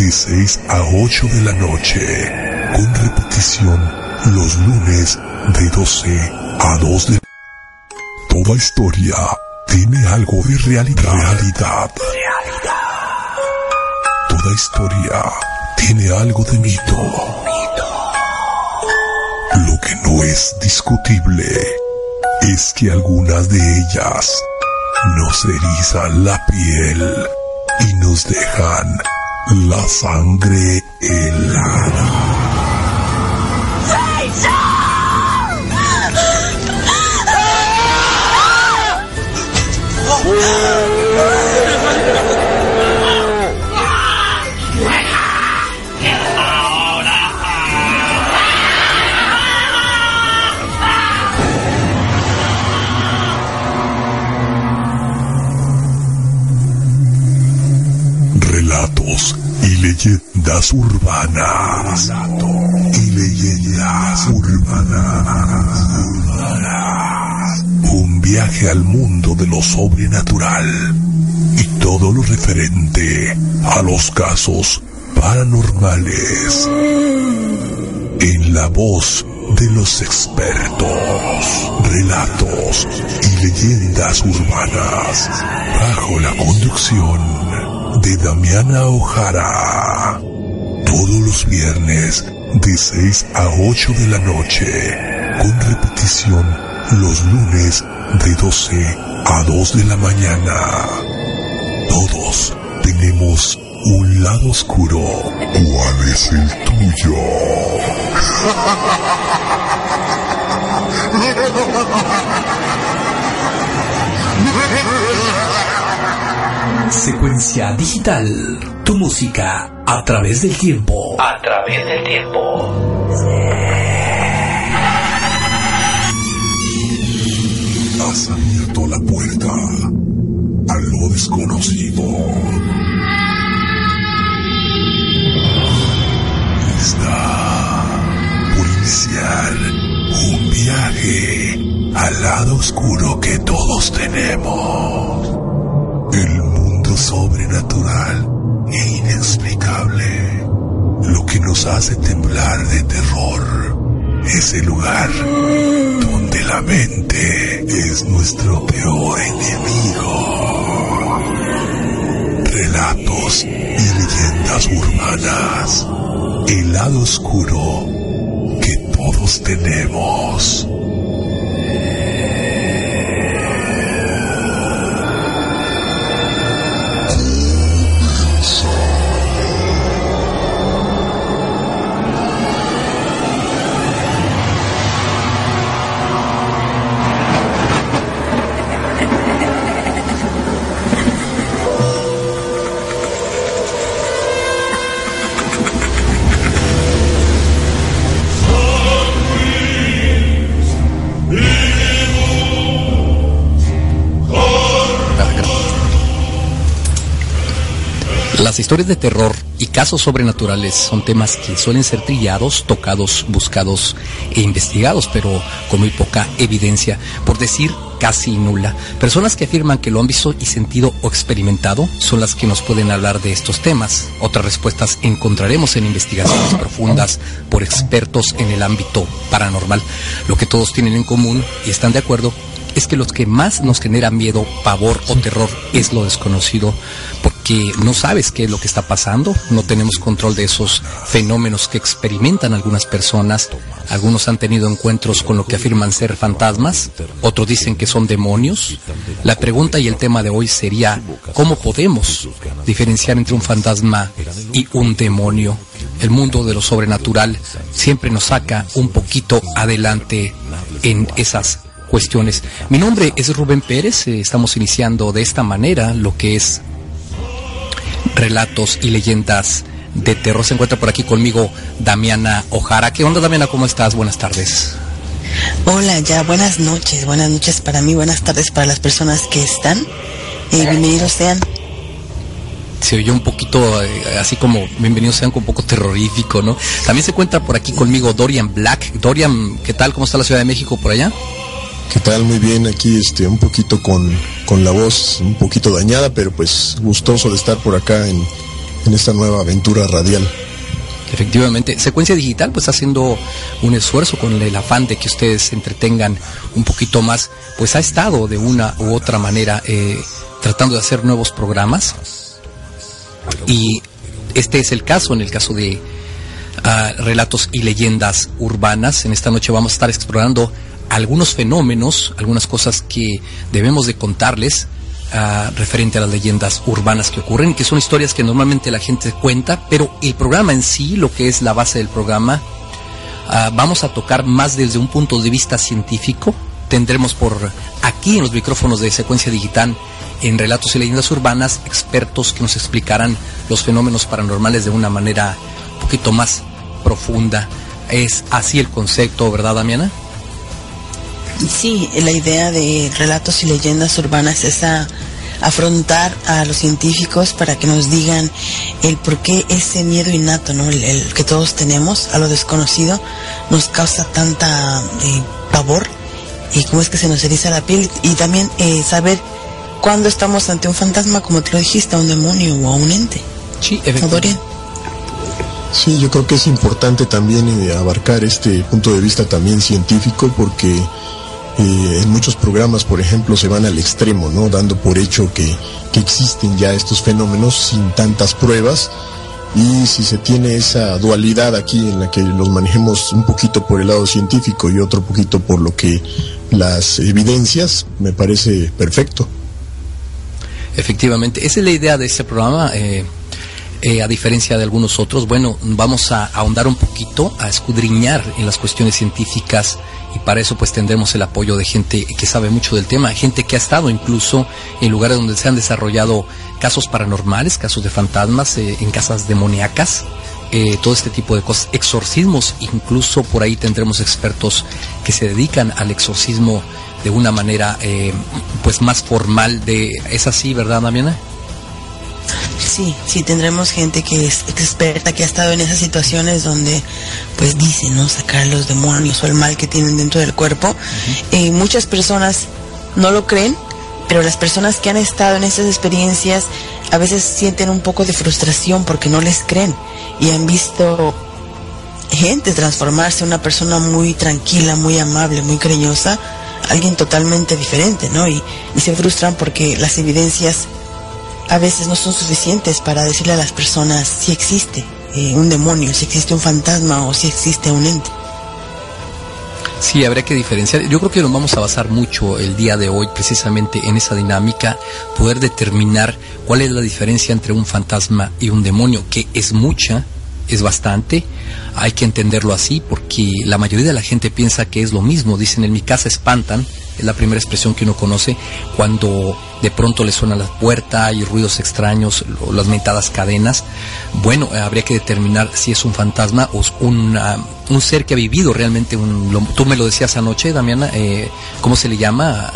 de 6 a 8 de la noche, con repetición los lunes de 12 a 2 de... Toda historia tiene algo de realidad. Realidad. Toda historia tiene algo de mito. Lo que no es discutible es que algunas de ellas nos erizan la piel y nos dejan la sangre helada. Leyendas urbanas. Y leyendas urbanas. Un viaje al mundo de lo sobrenatural y todo lo referente a los casos paranormales. En la voz de los expertos, relatos y leyendas urbanas, bajo la conducción de Damiana Ojara. Todos los viernes de 6 a 8 de la noche, con repetición los lunes de 12 a 2 de la mañana. Todos tenemos un lado oscuro. ¿Cuál es el tuyo? Secuencia digital. Tu música a través del tiempo. A través del tiempo. Has abierto la puerta a lo desconocido. Está por iniciar un viaje al lado oscuro que todos tenemos. El mundo sobrenatural e inexplicable. Lo que nos hace temblar de terror. Ese lugar donde la mente es nuestro peor enemigo. Relatos y leyendas urbanas. El lado oscuro que todos tenemos. Historias de terror y casos sobrenaturales son temas que suelen ser trillados, tocados, buscados e investigados, pero con muy poca evidencia, por decir casi nula. Personas que afirman que lo han visto y sentido o experimentado son las que nos pueden hablar de estos temas. Otras respuestas encontraremos en investigaciones profundas por expertos en el ámbito paranormal. Lo que todos tienen en común y están de acuerdo es que los que más nos genera miedo, pavor o terror es lo desconocido, porque no sabes qué es lo que está pasando, no tenemos control de esos fenómenos que experimentan algunas personas, algunos han tenido encuentros con lo que afirman ser fantasmas, otros dicen que son demonios. La pregunta y el tema de hoy sería, ¿cómo podemos diferenciar entre un fantasma y un demonio? El mundo de lo sobrenatural siempre nos saca un poquito adelante en esas cuestiones. Mi nombre es Rubén Pérez, eh, estamos iniciando de esta manera lo que es relatos y leyendas de terror. Se encuentra por aquí conmigo Damiana Ojara. ¿Qué onda Damiana? ¿Cómo estás? Buenas tardes. Hola, ya buenas noches, buenas noches para mí, buenas tardes para las personas que están. Eh, bienvenidos sean. Se oyó un poquito eh, así como bienvenidos sean con un poco terrorífico, ¿no? También se encuentra por aquí conmigo Dorian Black. Dorian, ¿qué tal? ¿Cómo está la Ciudad de México por allá? ¿Qué tal? Muy bien, aquí este, un poquito con, con la voz un poquito dañada, pero pues gustoso de estar por acá en, en esta nueva aventura radial. Efectivamente, Secuencia Digital pues haciendo un esfuerzo con el afán de que ustedes se entretengan un poquito más, pues ha estado de una u otra manera eh, tratando de hacer nuevos programas y este es el caso, en el caso de uh, relatos y leyendas urbanas. En esta noche vamos a estar explorando algunos fenómenos, algunas cosas que debemos de contarles uh, referente a las leyendas urbanas que ocurren, que son historias que normalmente la gente cuenta, pero el programa en sí, lo que es la base del programa, uh, vamos a tocar más desde un punto de vista científico. Tendremos por aquí en los micrófonos de secuencia digital en relatos y leyendas urbanas expertos que nos explicarán los fenómenos paranormales de una manera un poquito más profunda. Es así el concepto, ¿verdad, Damiana? Sí, la idea de relatos y leyendas urbanas es a afrontar a los científicos para que nos digan el por qué ese miedo innato, ¿no? El, el que todos tenemos a lo desconocido nos causa tanta eh, pavor y cómo es que se nos eriza la piel y también eh, saber cuándo estamos ante un fantasma, como te lo dijiste, a un demonio o a un ente. Sí, ¿No, efectivamente. Dorian? Sí, yo creo que es importante también eh, abarcar este punto de vista también científico porque eh, en muchos programas, por ejemplo, se van al extremo, ¿no? Dando por hecho que, que existen ya estos fenómenos sin tantas pruebas y si se tiene esa dualidad aquí en la que los manejemos un poquito por el lado científico y otro poquito por lo que las evidencias, me parece perfecto. Efectivamente, esa es la idea de este programa. eh, eh, a diferencia de algunos otros, bueno, vamos a ahondar un poquito, a escudriñar en las cuestiones científicas y para eso pues tendremos el apoyo de gente que sabe mucho del tema, gente que ha estado incluso en lugares donde se han desarrollado casos paranormales, casos de fantasmas, eh, en casas demoníacas, eh, todo este tipo de cosas, exorcismos, incluso por ahí tendremos expertos que se dedican al exorcismo de una manera eh, pues más formal de es así, ¿verdad, Damiana? Sí, sí, tendremos gente que es experta, que ha estado en esas situaciones donde, pues dice, ¿no? Sacar los demonios o el mal que tienen dentro del cuerpo. Eh, muchas personas no lo creen, pero las personas que han estado en esas experiencias a veces sienten un poco de frustración porque no les creen y han visto gente transformarse en una persona muy tranquila, muy amable, muy cariñosa, alguien totalmente diferente, ¿no? Y, y se frustran porque las evidencias a veces no son suficientes para decirle a las personas si existe eh, un demonio, si existe un fantasma o si existe un ente. Sí, habría que diferenciar. Yo creo que nos vamos a basar mucho el día de hoy precisamente en esa dinámica, poder determinar cuál es la diferencia entre un fantasma y un demonio, que es mucha, es bastante. Hay que entenderlo así porque la mayoría de la gente piensa que es lo mismo. Dicen, en mi casa espantan, es la primera expresión que uno conoce cuando de pronto le suena la puerta, hay ruidos extraños, o las mentadas cadenas. Bueno, eh, habría que determinar si es un fantasma o es una- un ser que ha vivido realmente un... tú me lo decías anoche, Damiana, eh, ¿cómo se le llama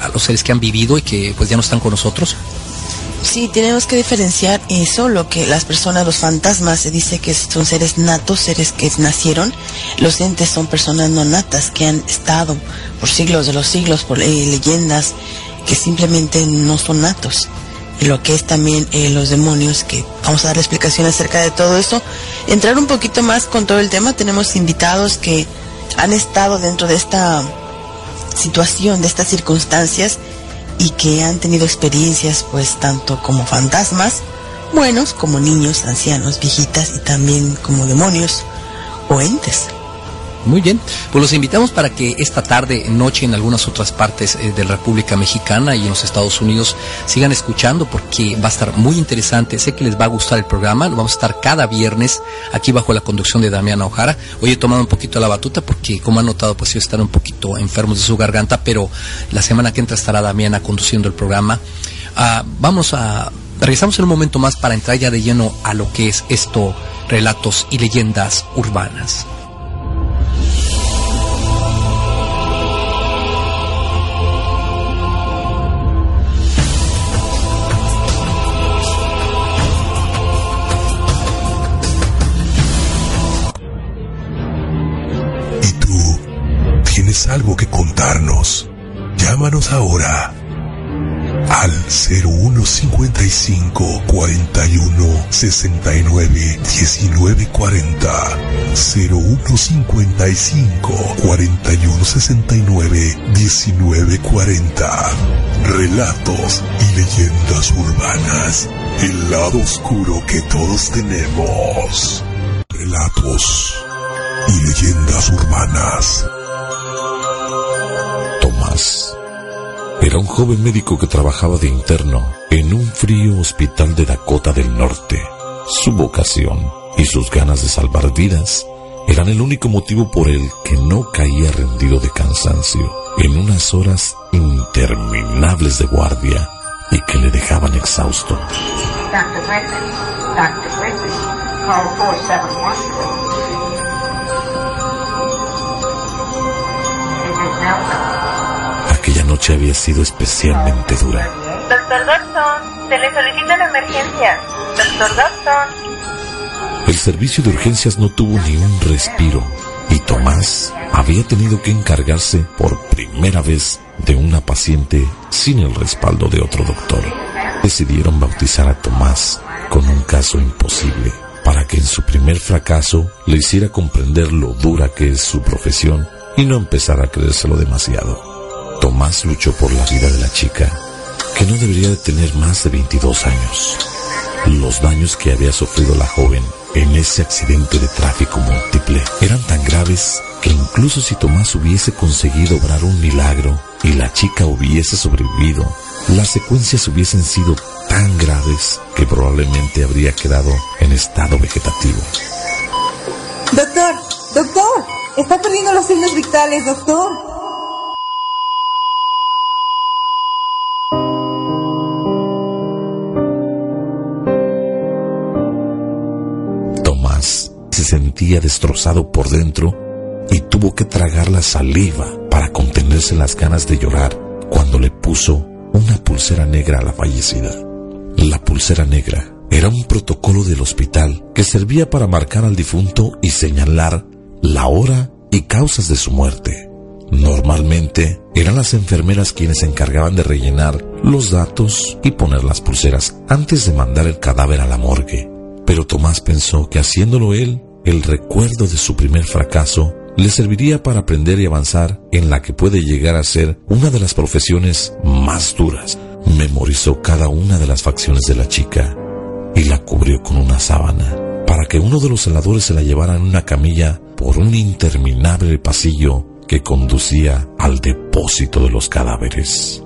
a los seres que han vivido y que pues ya no están con nosotros? Sí, tenemos que diferenciar eso, lo que las personas, los fantasmas, se dice que son seres natos, seres que nacieron. Los entes son personas no natas que han estado por siglos de los siglos, por leyendas, que simplemente no son natos. Y lo que es también eh, los demonios, que vamos a dar explicación acerca de todo eso. Entrar un poquito más con todo el tema, tenemos invitados que han estado dentro de esta situación, de estas circunstancias y que han tenido experiencias pues tanto como fantasmas buenos como niños, ancianos, viejitas y también como demonios o entes. Muy bien, pues los invitamos para que esta tarde, noche, en algunas otras partes eh, de la República Mexicana y en los Estados Unidos sigan escuchando porque va a estar muy interesante. Sé que les va a gustar el programa, lo vamos a estar cada viernes aquí bajo la conducción de Damiana Ojara. Hoy he tomado un poquito la batuta porque, como han notado, pues ellos están un poquito enfermos de su garganta, pero la semana que entra estará Damiana conduciendo el programa. Ah, vamos a regresamos en un momento más para entrar ya de lleno a lo que es esto, relatos y leyendas urbanas. ¿Tienes algo que contarnos? Llámanos ahora al 0155 41 69 19 40 0155 41 69 19 40 Relatos y leyendas urbanas. El lado oscuro que todos tenemos. Relatos y leyendas urbanas era un joven médico que trabajaba de interno en un frío hospital de Dakota del Norte. Su vocación y sus ganas de salvar vidas eran el único motivo por el que no caía rendido de cansancio en unas interminables de guardia y que le dejaban exhausto. Aquella noche había sido especialmente dura. Doctor Dodson, se le solicita la emergencia. Doctor Dodson. El servicio de urgencias no tuvo ni un respiro y Tomás había tenido que encargarse por primera vez de una paciente sin el respaldo de otro doctor. Decidieron bautizar a Tomás con un caso imposible para que en su primer fracaso le hiciera comprender lo dura que es su profesión y no empezara a creérselo demasiado. Tomás luchó por la vida de la chica, que no debería de tener más de 22 años. Los daños que había sufrido la joven en ese accidente de tráfico múltiple eran tan graves que incluso si Tomás hubiese conseguido obrar un milagro y la chica hubiese sobrevivido, las secuencias hubiesen sido tan graves que probablemente habría quedado en estado vegetativo. Doctor, doctor, está perdiendo los signos vitales, doctor. Destrozado por dentro y tuvo que tragar la saliva para contenerse las ganas de llorar cuando le puso una pulsera negra a la fallecida. La pulsera negra era un protocolo del hospital que servía para marcar al difunto y señalar la hora y causas de su muerte. Normalmente eran las enfermeras quienes se encargaban de rellenar los datos y poner las pulseras antes de mandar el cadáver a la morgue. Pero Tomás pensó que haciéndolo él, el recuerdo de su primer fracaso le serviría para aprender y avanzar en la que puede llegar a ser una de las profesiones más duras. Memorizó cada una de las facciones de la chica y la cubrió con una sábana para que uno de los celadores se la llevara en una camilla por un interminable pasillo que conducía al depósito de los cadáveres.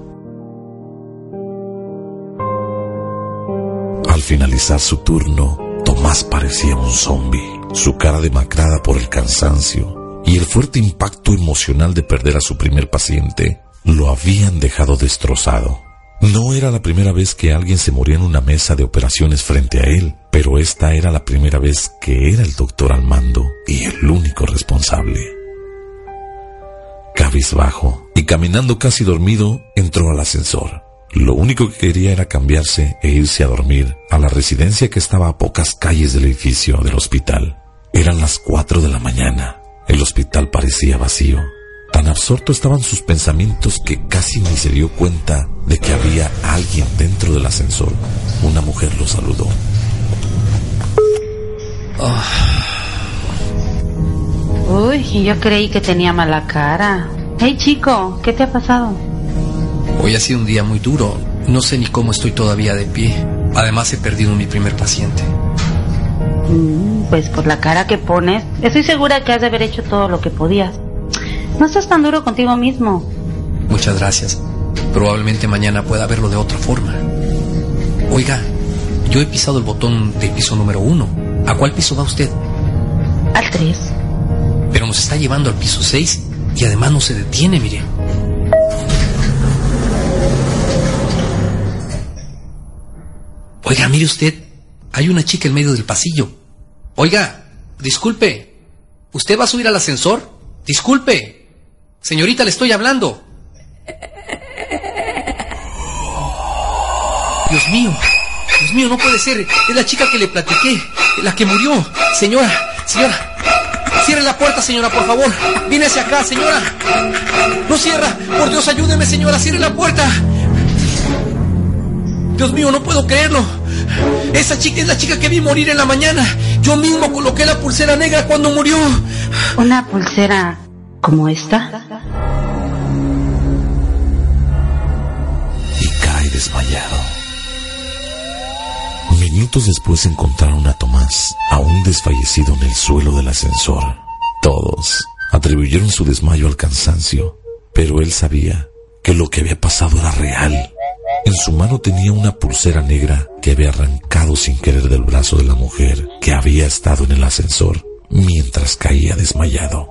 Al finalizar su turno, Tomás parecía un zombi, su cara demacrada por el cansancio, y el fuerte impacto emocional de perder a su primer paciente lo habían dejado destrozado. No era la primera vez que alguien se moría en una mesa de operaciones frente a él, pero esta era la primera vez que era el doctor al mando y el único responsable. Cabizbajo y caminando casi dormido, entró al ascensor. Lo único que quería era cambiarse e irse a dormir a la residencia que estaba a pocas calles del edificio del hospital. Eran las cuatro de la mañana el hospital parecía vacío. Tan absorto estaban sus pensamientos que casi ni se dio cuenta de que había alguien dentro del ascensor. Una mujer lo saludó. Uy, yo creí que tenía mala cara. Hey chico, ¿qué te ha pasado? Hoy ha sido un día muy duro. No sé ni cómo estoy todavía de pie. Además he perdido mi primer paciente. Mm, pues por la cara que pones, estoy segura que has de haber hecho todo lo que podías. No seas tan duro contigo mismo. Muchas gracias. Probablemente mañana pueda verlo de otra forma. Oiga, yo he pisado el botón del piso número uno. ¿A cuál piso va usted? Al tres. Pero nos está llevando al piso seis y además no se detiene, mire. Oiga, mire usted, hay una chica en medio del pasillo. Oiga, disculpe. ¿Usted va a subir al ascensor? Disculpe. Señorita, le estoy hablando. Dios mío. Dios mío, no puede ser. Es la chica que le platiqué. La que murió. Señora, señora. Cierre la puerta, señora, por favor. Viene hacia acá, señora. No cierra. Por Dios, ayúdeme, señora. Cierre la puerta. Dios mío, no puedo creerlo. Esa chica es la chica que vi morir en la mañana. Yo mismo coloqué la pulsera negra cuando murió. ¿Una pulsera como esta? Y cae desmayado. Minutos después encontraron a Tomás, aún desfallecido en el suelo del ascensor. Todos atribuyeron su desmayo al cansancio, pero él sabía que lo que había pasado era real. En su mano tenía una pulsera negra que había arrancado sin querer del brazo de la mujer que había estado en el ascensor mientras caía desmayado.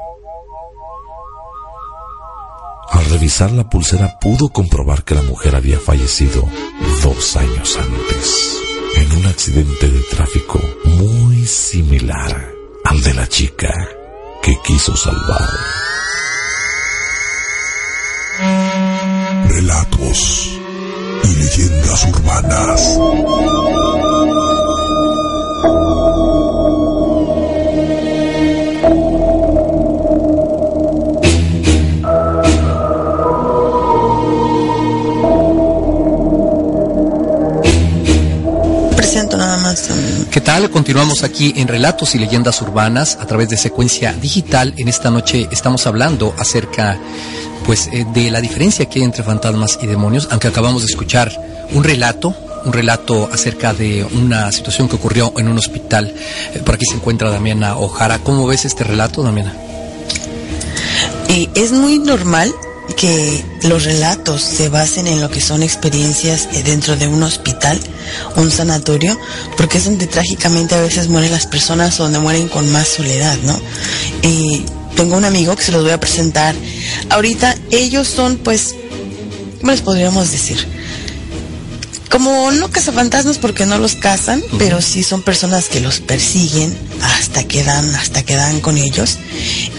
Al revisar la pulsera pudo comprobar que la mujer había fallecido dos años antes en un accidente de tráfico muy similar al de la chica que quiso salvar. Relatos y leyendas urbanas. ¿Qué tal? Continuamos aquí en Relatos y Leyendas Urbanas a través de secuencia digital. En esta noche estamos hablando acerca pues eh, de la diferencia que hay entre fantasmas y demonios, aunque acabamos de escuchar un relato, un relato acerca de una situación que ocurrió en un hospital. Eh, por aquí se encuentra Damiana Ojara. ¿Cómo ves este relato, Damiana? Es muy normal que los relatos se basen en lo que son experiencias dentro de un hospital, un sanatorio, porque es donde trágicamente a veces mueren las personas donde mueren con más soledad, ¿no? Y tengo un amigo que se los voy a presentar. Ahorita ellos son, pues, ¿cómo les podríamos decir? Como no cazafantasmas porque no los cazan, pero sí son personas que los persiguen hasta que dan, hasta que dan con ellos.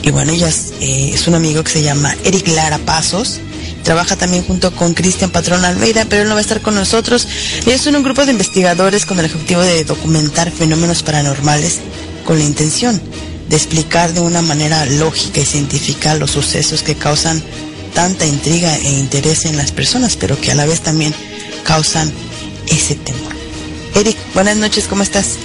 Y bueno, ellas, eh, es un amigo que se llama Eric Lara Pasos. Trabaja también junto con Cristian Patrón Almeida, pero él no va a estar con nosotros. Ellos son un grupo de investigadores con el objetivo de documentar fenómenos paranormales con la intención de explicar de una manera lógica y científica los sucesos que causan tanta intriga e interés en las personas, pero que a la vez también causan ese temor. Eric, buenas noches, ¿cómo estás?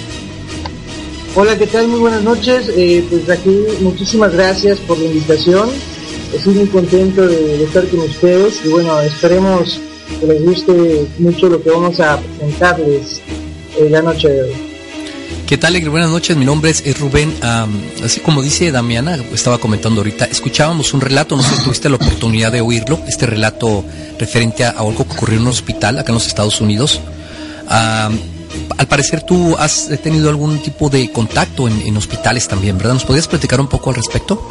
Hola, ¿qué tal? Muy buenas noches. Eh, pues aquí muchísimas gracias por la invitación. Estoy muy contento de, estar con ustedes y bueno, esperemos que les guste mucho lo que vamos a presentarles eh, la noche de hoy. ¿Qué tal? Buenas noches, mi nombre es, Rubén. Am, así como dice Damiana, estaba comentando ahorita, escuchábamos un relato, no sé si tuviste la oportunidad de oírlo, este relato referente a, algo que ocurrió en un hospital acá en los Estados Unidos. Al parecer tú has tenido algún tipo de contacto en, hospitales también, ¿verdad? ¿Nos podrías platicar un poco al respecto?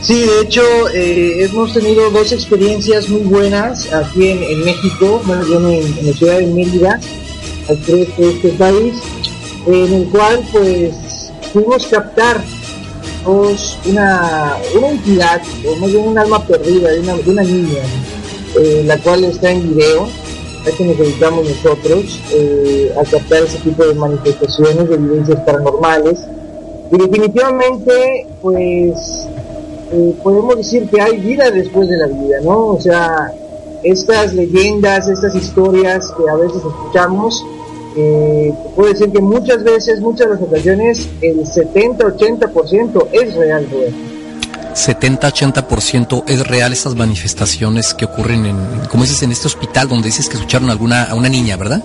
Sí, de hecho, eh, hemos tenido dos experiencias muy buenas aquí en, México, bueno, yo en, en la ciudad de Mérida, al este país, en el cual pues pudimos captar dos- una, una entidad, o más bien un alma perdida de una, de una niña, eh, la cual está en video, a eso nos dedicamos nosotros, eh, a captar ese tipo de manifestaciones, de evidencias paranormales, y definitivamente pues eh, podemos decir que hay vida después de la vida, ¿no? O sea, estas leyendas, estas historias que a veces escuchamos, eh, puedo decir que muchas veces, muchas de las ocasiones, el 70-80% es real, güey. 70-80% es real esas manifestaciones que ocurren en, como dices, en este hospital donde dices que escucharon a alguna, a una niña, ¿verdad?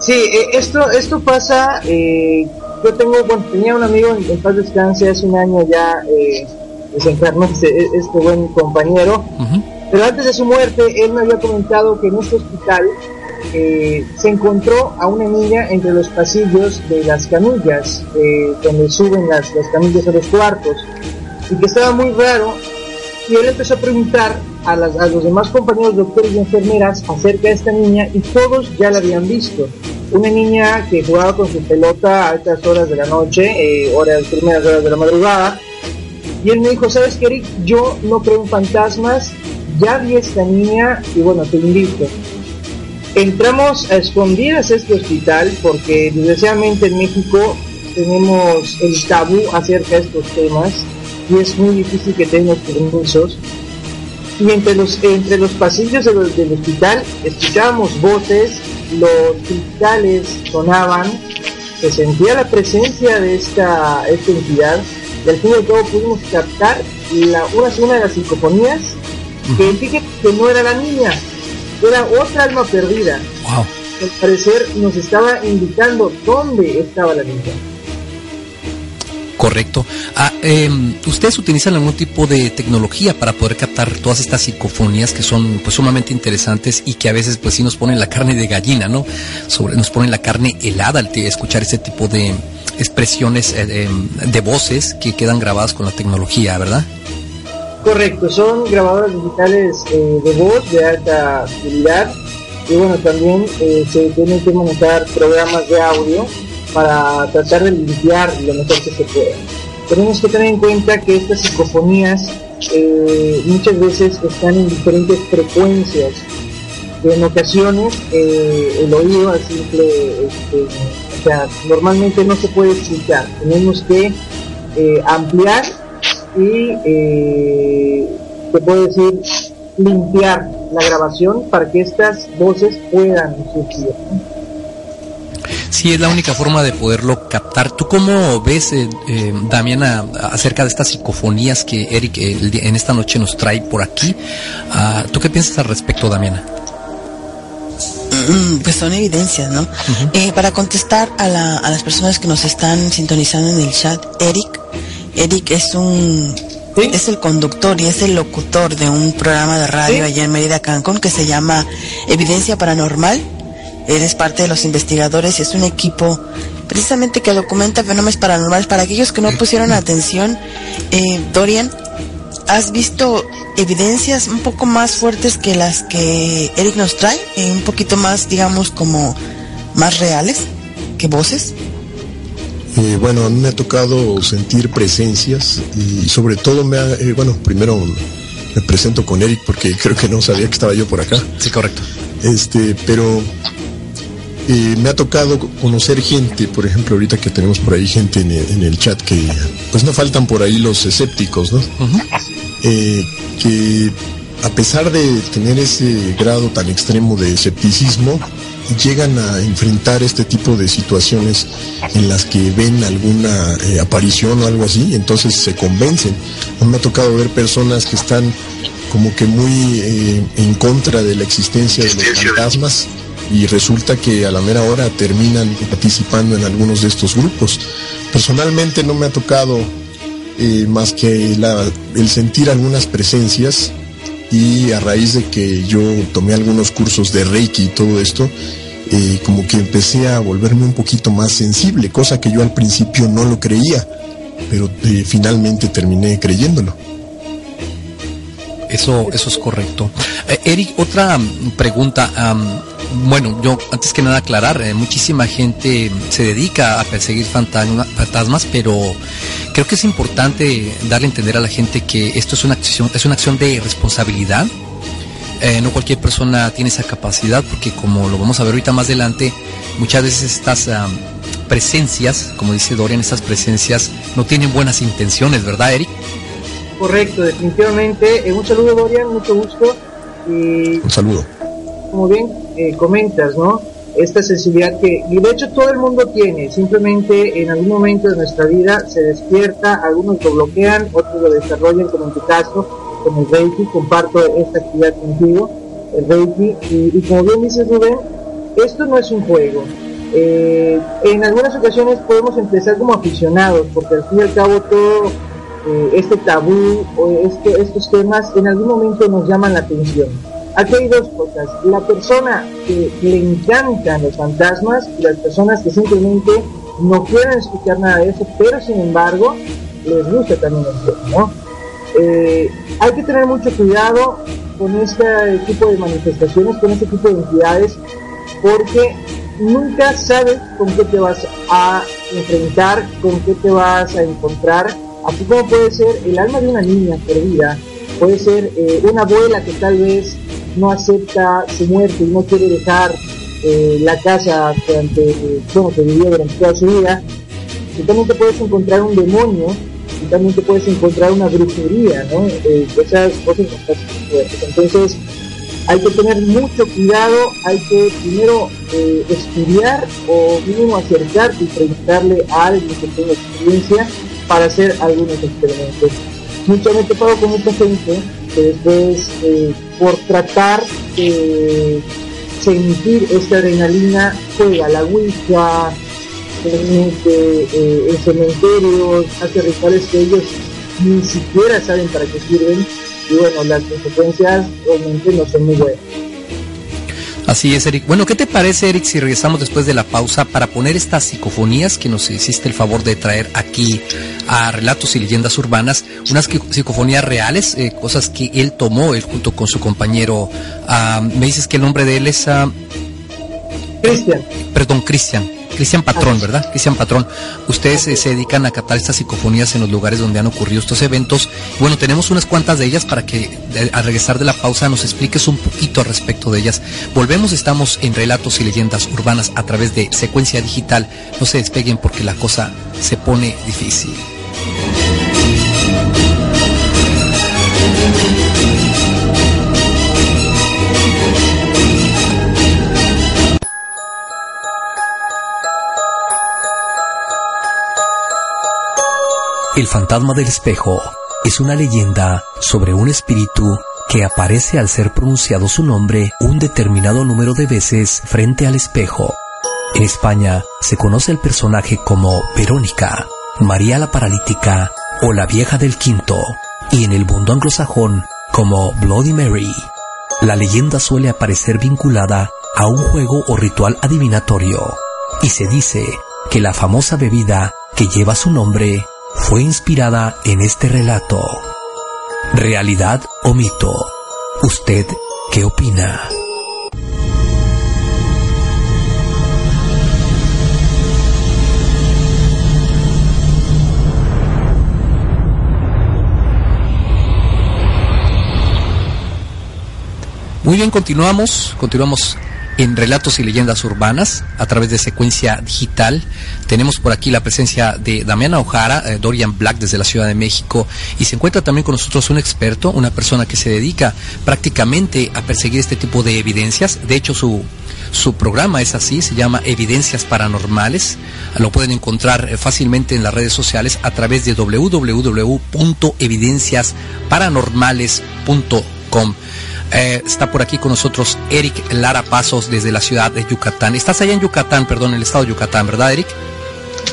Sí, eh, esto, esto pasa, eh, yo tengo, bueno, tenía un amigo en, en paz descanse hace un año ya, eh, desencarnó este, este buen compañero, pero antes de su muerte él me había comentado que en este hospital eh, se encontró a una niña entre los pasillos de las camillas, eh, donde suben las, las camillas a los cuartos, y que estaba muy raro, y él empezó a preguntar a, las- los demás compañeros doctores y enfermeras acerca de esta niña y todos ya la habían visto. Una niña que jugaba con su pelota a altas horas de la noche, eh, horas, primeras horas de la madrugada, y él me dijo, ¿sabes qué, Eric? Yo no creo en fantasmas, ya vi a esta niña y bueno, te invito. Entramos a escondidas a este hospital porque desgraciadamente en México tenemos el tabú acerca de estos temas y es muy difícil que tengamos permisos. Y entre los, entre los pasillos del, del hospital escuchábamos voces los cristales sonaban, se sentía la presencia de esta, esta entidad y al fin y al cabo pudimos captar la, una, una de las psicofonías que fíjate que no era la niña, era otra alma perdida. Wow. Al parecer nos estaba indicando dónde estaba la niña. Correcto. Ah, em, ¿Ustedes utilizan algún tipo de tecnología para poder captar todas estas psicofonías que son pues sumamente interesantes y que a veces pues sí nos ponen la carne de gallina, ¿no? Sobre, nos ponen la carne helada al escuchar ese tipo de expresiones eh, em, de voces que quedan grabadas con la tecnología, ¿verdad? Correcto, son grabadoras digitales eh, de voz de alta calidad y bueno, también eh, se tienen que montar programas de audio para tratar de limpiar lo mejor que se pueda. Tenemos que tener en cuenta que estas psicofonías eh, muchas veces están en diferentes frecuencias. En ocasiones el oído simple, este, o sea, normalmente no se puede escuchar. Tenemos que ampliar y eh, te puedo decir limpiar la grabación para que estas voces puedan surgir. Sí, es la única forma de poderlo captar. ¿Tú cómo ves, eh, eh Damiana, acerca de estas psicofonías que Eric en esta noche nos trae por aquí? Ah, ¿Tú qué piensas al respecto, Damiana? Mm, pues son evidencias, ¿no? eh, para contestar a, la, a las personas que nos están sintonizando en el chat, Eric, Eric es un es el conductor y es el locutor de un programa de radio allá en Mérida, Cancún, que se llama Evidencia Paranormal. Él es parte de los investigadores y es un equipo precisamente que documenta fenómenos paranormales. Para aquellos que no pusieron atención, eh, Dorian, ¿has visto evidencias un poco más fuertes que las que Eric nos trae? Eh, un poquito más, digamos, como más reales que voces. Eh, bueno, a mí me ha tocado sentir presencias y sobre todo me ha, eh, bueno, primero me presento con Eric porque creo que no sabía que estaba yo por acá. Sí, correcto. Este, pero eh, me ha tocado conocer gente, por ejemplo, ahorita que tenemos por ahí gente en el, chat que, pues no faltan por ahí los escépticos, ¿no? que a pesar de tener ese grado tan extremo de escepticismo, llegan a enfrentar este tipo de situaciones en las que ven alguna eh, aparición o algo así, entonces se convencen. A mí me ha tocado ver personas que están como que muy eh, en contra de la existencia de los fantasmas y resulta que a la mera hora terminan participando en algunos de estos grupos. Personalmente no me ha tocado eh, más que el sentir algunas presencias y a raíz de que yo tomé algunos cursos de Reiki y todo esto, eh, como que empecé a volverme un poquito más sensible, cosa que yo al principio no lo creía, pero eh, finalmente terminé creyéndolo. Eso, eso es correcto. Eh, Eric, otra pregunta. Bueno, yo antes que nada aclarar, muchísima gente se dedica a perseguir fantasmas, pero creo que es importante darle a entender a la gente que esto es una acción, es una acción de responsabilidad. no cualquier persona tiene esa capacidad porque como lo vamos a ver ahorita más adelante, muchas veces estas presencias, como dice Dorian, estas presencias no tienen buenas intenciones, ¿verdad, Eric? Correcto, definitivamente. Eh, un saludo, Dorian, mucho gusto. Y, un saludo. Como bien eh, comentas, ¿no? Esta sensibilidad que, y de hecho todo el mundo tiene, simplemente en algún momento de nuestra vida se despierta, algunos lo bloquean, otros lo desarrollan, como en tu caso, con el Reiki, comparto esta actividad contigo, el Reiki, y, como bien dices Rubén, esto no es un juego. Eh, en algunas ocasiones podemos empezar como aficionados, porque al fin y al cabo todo eh, este tabú o este, estos temas en algún momento nos llaman la atención. Aquí hay dos cosas, la persona que le encantan los fantasmas y las personas que simplemente no quieren escuchar nada de eso, pero sin embargo les gusta también el tema, ¿no? Eh, hay que tener mucho cuidado con este tipo de manifestaciones, con este tipo de entidades, porque nunca sabes con qué te vas a enfrentar, con qué te vas a encontrar así como puede ser el alma de una niña perdida, puede ser eh, una abuela que tal vez no acepta su muerte y no quiere dejar eh, la casa durante, bueno, que vivió durante toda su vida, y también te puedes encontrar un demonio y también te puedes encontrar una brujería, ¿no? Eh, esas cosas. Entonces, hay que tener mucho cuidado, hay que primero eh, estudiar o mínimo acercarte y preguntarle a alguien que tenga experiencia para hacer algunos experimentos. Mucho me he con mucha gente que después, eh, por tratar de sentir esta adrenalina, juega la ouija, eh, en cementerios, hace rituales que ellos ni siquiera saben para qué sirven y bueno, las consecuencias realmente no son muy buenas. Así es, Eric. Bueno, ¿qué te parece, Eric, si regresamos después de la pausa para poner estas psicofonías que nos hiciste el favor de traer aquí a Relatos y Leyendas Urbanas? Unas psicofonías reales, eh, cosas que él tomó él junto con su compañero. Ah, me dices que el nombre de él es... Uh, Cristian. Perdón, Cristian. Cristian Patrón, ¿verdad? Cristian Patrón. Ustedes eh, se dedican a captar estas psicofonías en los lugares donde han ocurrido estos eventos. Bueno, tenemos unas cuantas de ellas para que al regresar de la pausa nos expliques un poquito al respecto de ellas. Volvemos, estamos en relatos y leyendas urbanas a través de secuencia digital. No se despeguen porque la cosa se pone difícil. El fantasma del espejo es una leyenda sobre un espíritu que aparece al ser pronunciado su nombre un determinado número de veces frente al espejo. En España se conoce el personaje como Verónica, María la Paralítica o la Vieja del Quinto, y en el mundo anglosajón como Bloody Mary. La leyenda suele aparecer vinculada a un juego o ritual adivinatorio, y se dice que la famosa bebida que lleva su nombre fue inspirada en este relato. ¿Realidad o mito? ¿Usted qué opina? Muy bien, continuamos, continuamos en Relatos y Leyendas Urbanas a través de secuencia digital. Tenemos por aquí la presencia de Damiana Ojara, eh, Dorian Black desde la Ciudad de México y se encuentra también con nosotros un experto, una persona que se dedica prácticamente a perseguir este tipo de evidencias. De hecho, su, su programa es así, se llama Evidencias Paranormales. Lo pueden encontrar eh, fácilmente en las redes sociales a través de www.evidenciasparanormales.com. Eh, está por aquí con nosotros Eric Lara Pasos desde la ciudad de Yucatán. Estás allá en Yucatán, perdón, en el estado de Yucatán, ¿verdad, Eric?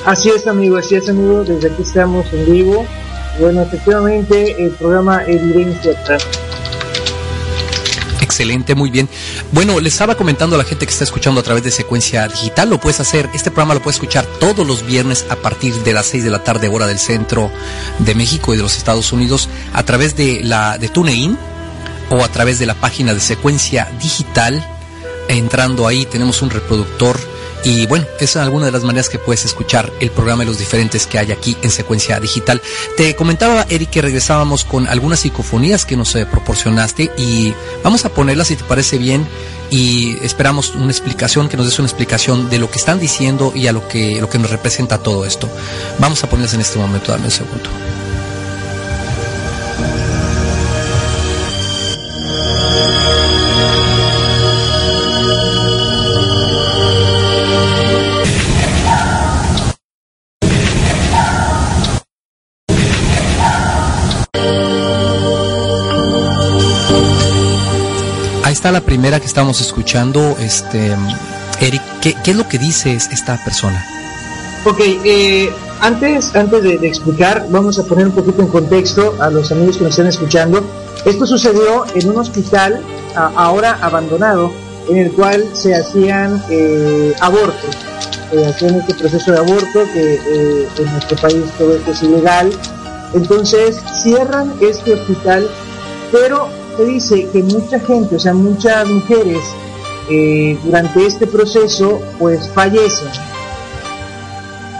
Así es, amigo, así es, amigo. Desde aquí estamos en vivo. Bueno, efectivamente, el programa Evidencia Excelente, muy bien. Bueno, les estaba comentando a la gente que está escuchando a través de secuencia digital, lo puedes hacer, este programa lo puedes escuchar todos los viernes a partir de las 6 de la tarde, hora del centro de México y de los Estados Unidos, a través de la de TuneIn, o a través de la página de secuencia digital. Entrando ahí tenemos un reproductor y bueno, es alguna de las maneras que puedes escuchar el programa y los diferentes que hay aquí en secuencia digital. Te comentaba, Eric, que regresábamos con algunas psicofonías que nos eh, proporcionaste y vamos a ponerlas si te parece bien y esperamos una explicación, que nos des una explicación de lo que están diciendo y a lo que, lo que nos representa todo esto. Vamos a ponerlas en este momento, dame un segundo. Está la primera que estamos escuchando, este Eric. ¿Qué, es lo que dice esta persona? Ok, eh, antes, antes de, explicar, vamos a poner un poquito en contexto a los amigos que nos están escuchando. Esto sucedió en un hospital ahora abandonado, en el cual se hacían eh, abortos. Se hacían este proceso de aborto que eh, en nuestro país todo esto es ilegal. Entonces cierran este hospital, pero se dice que mucha gente, o sea, muchas mujeres eh, durante este proceso, pues fallecen.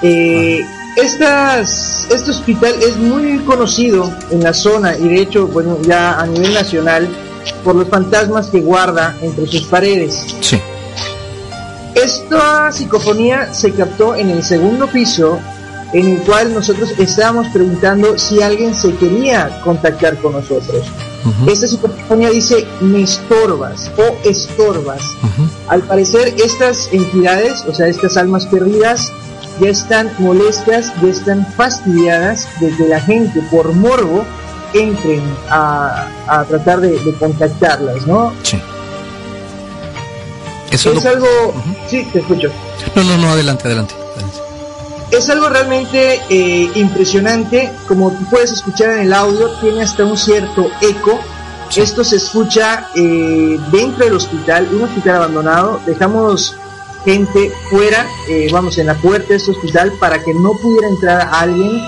Eh, estas, este hospital es muy conocido en la zona y de hecho, bueno, ya a nivel nacional, por los fantasmas que guarda entre sus paredes. Sí. Esta psicofonía se captó en el segundo piso, en el cual nosotros estábamos preguntando si alguien se quería contactar con nosotros. Esta psicofonía dice me estorbas o estorbas. Al parecer estas entidades, o sea, estas almas perdidas, ya están molestas, ya están fastidiadas de que la gente por morbo entren a, tratar de, contactarlas, ¿no? Sí. Eso es, algo... Sí, te escucho. No, no, no, adelante, adelante. Es algo realmente eh, impresionante, como tú puedes escuchar en el audio, tiene hasta un cierto eco. Esto se escucha eh, dentro del hospital, un hospital abandonado. Dejamos gente fuera, eh, vamos, en la puerta de este hospital para que no pudiera entrar alguien.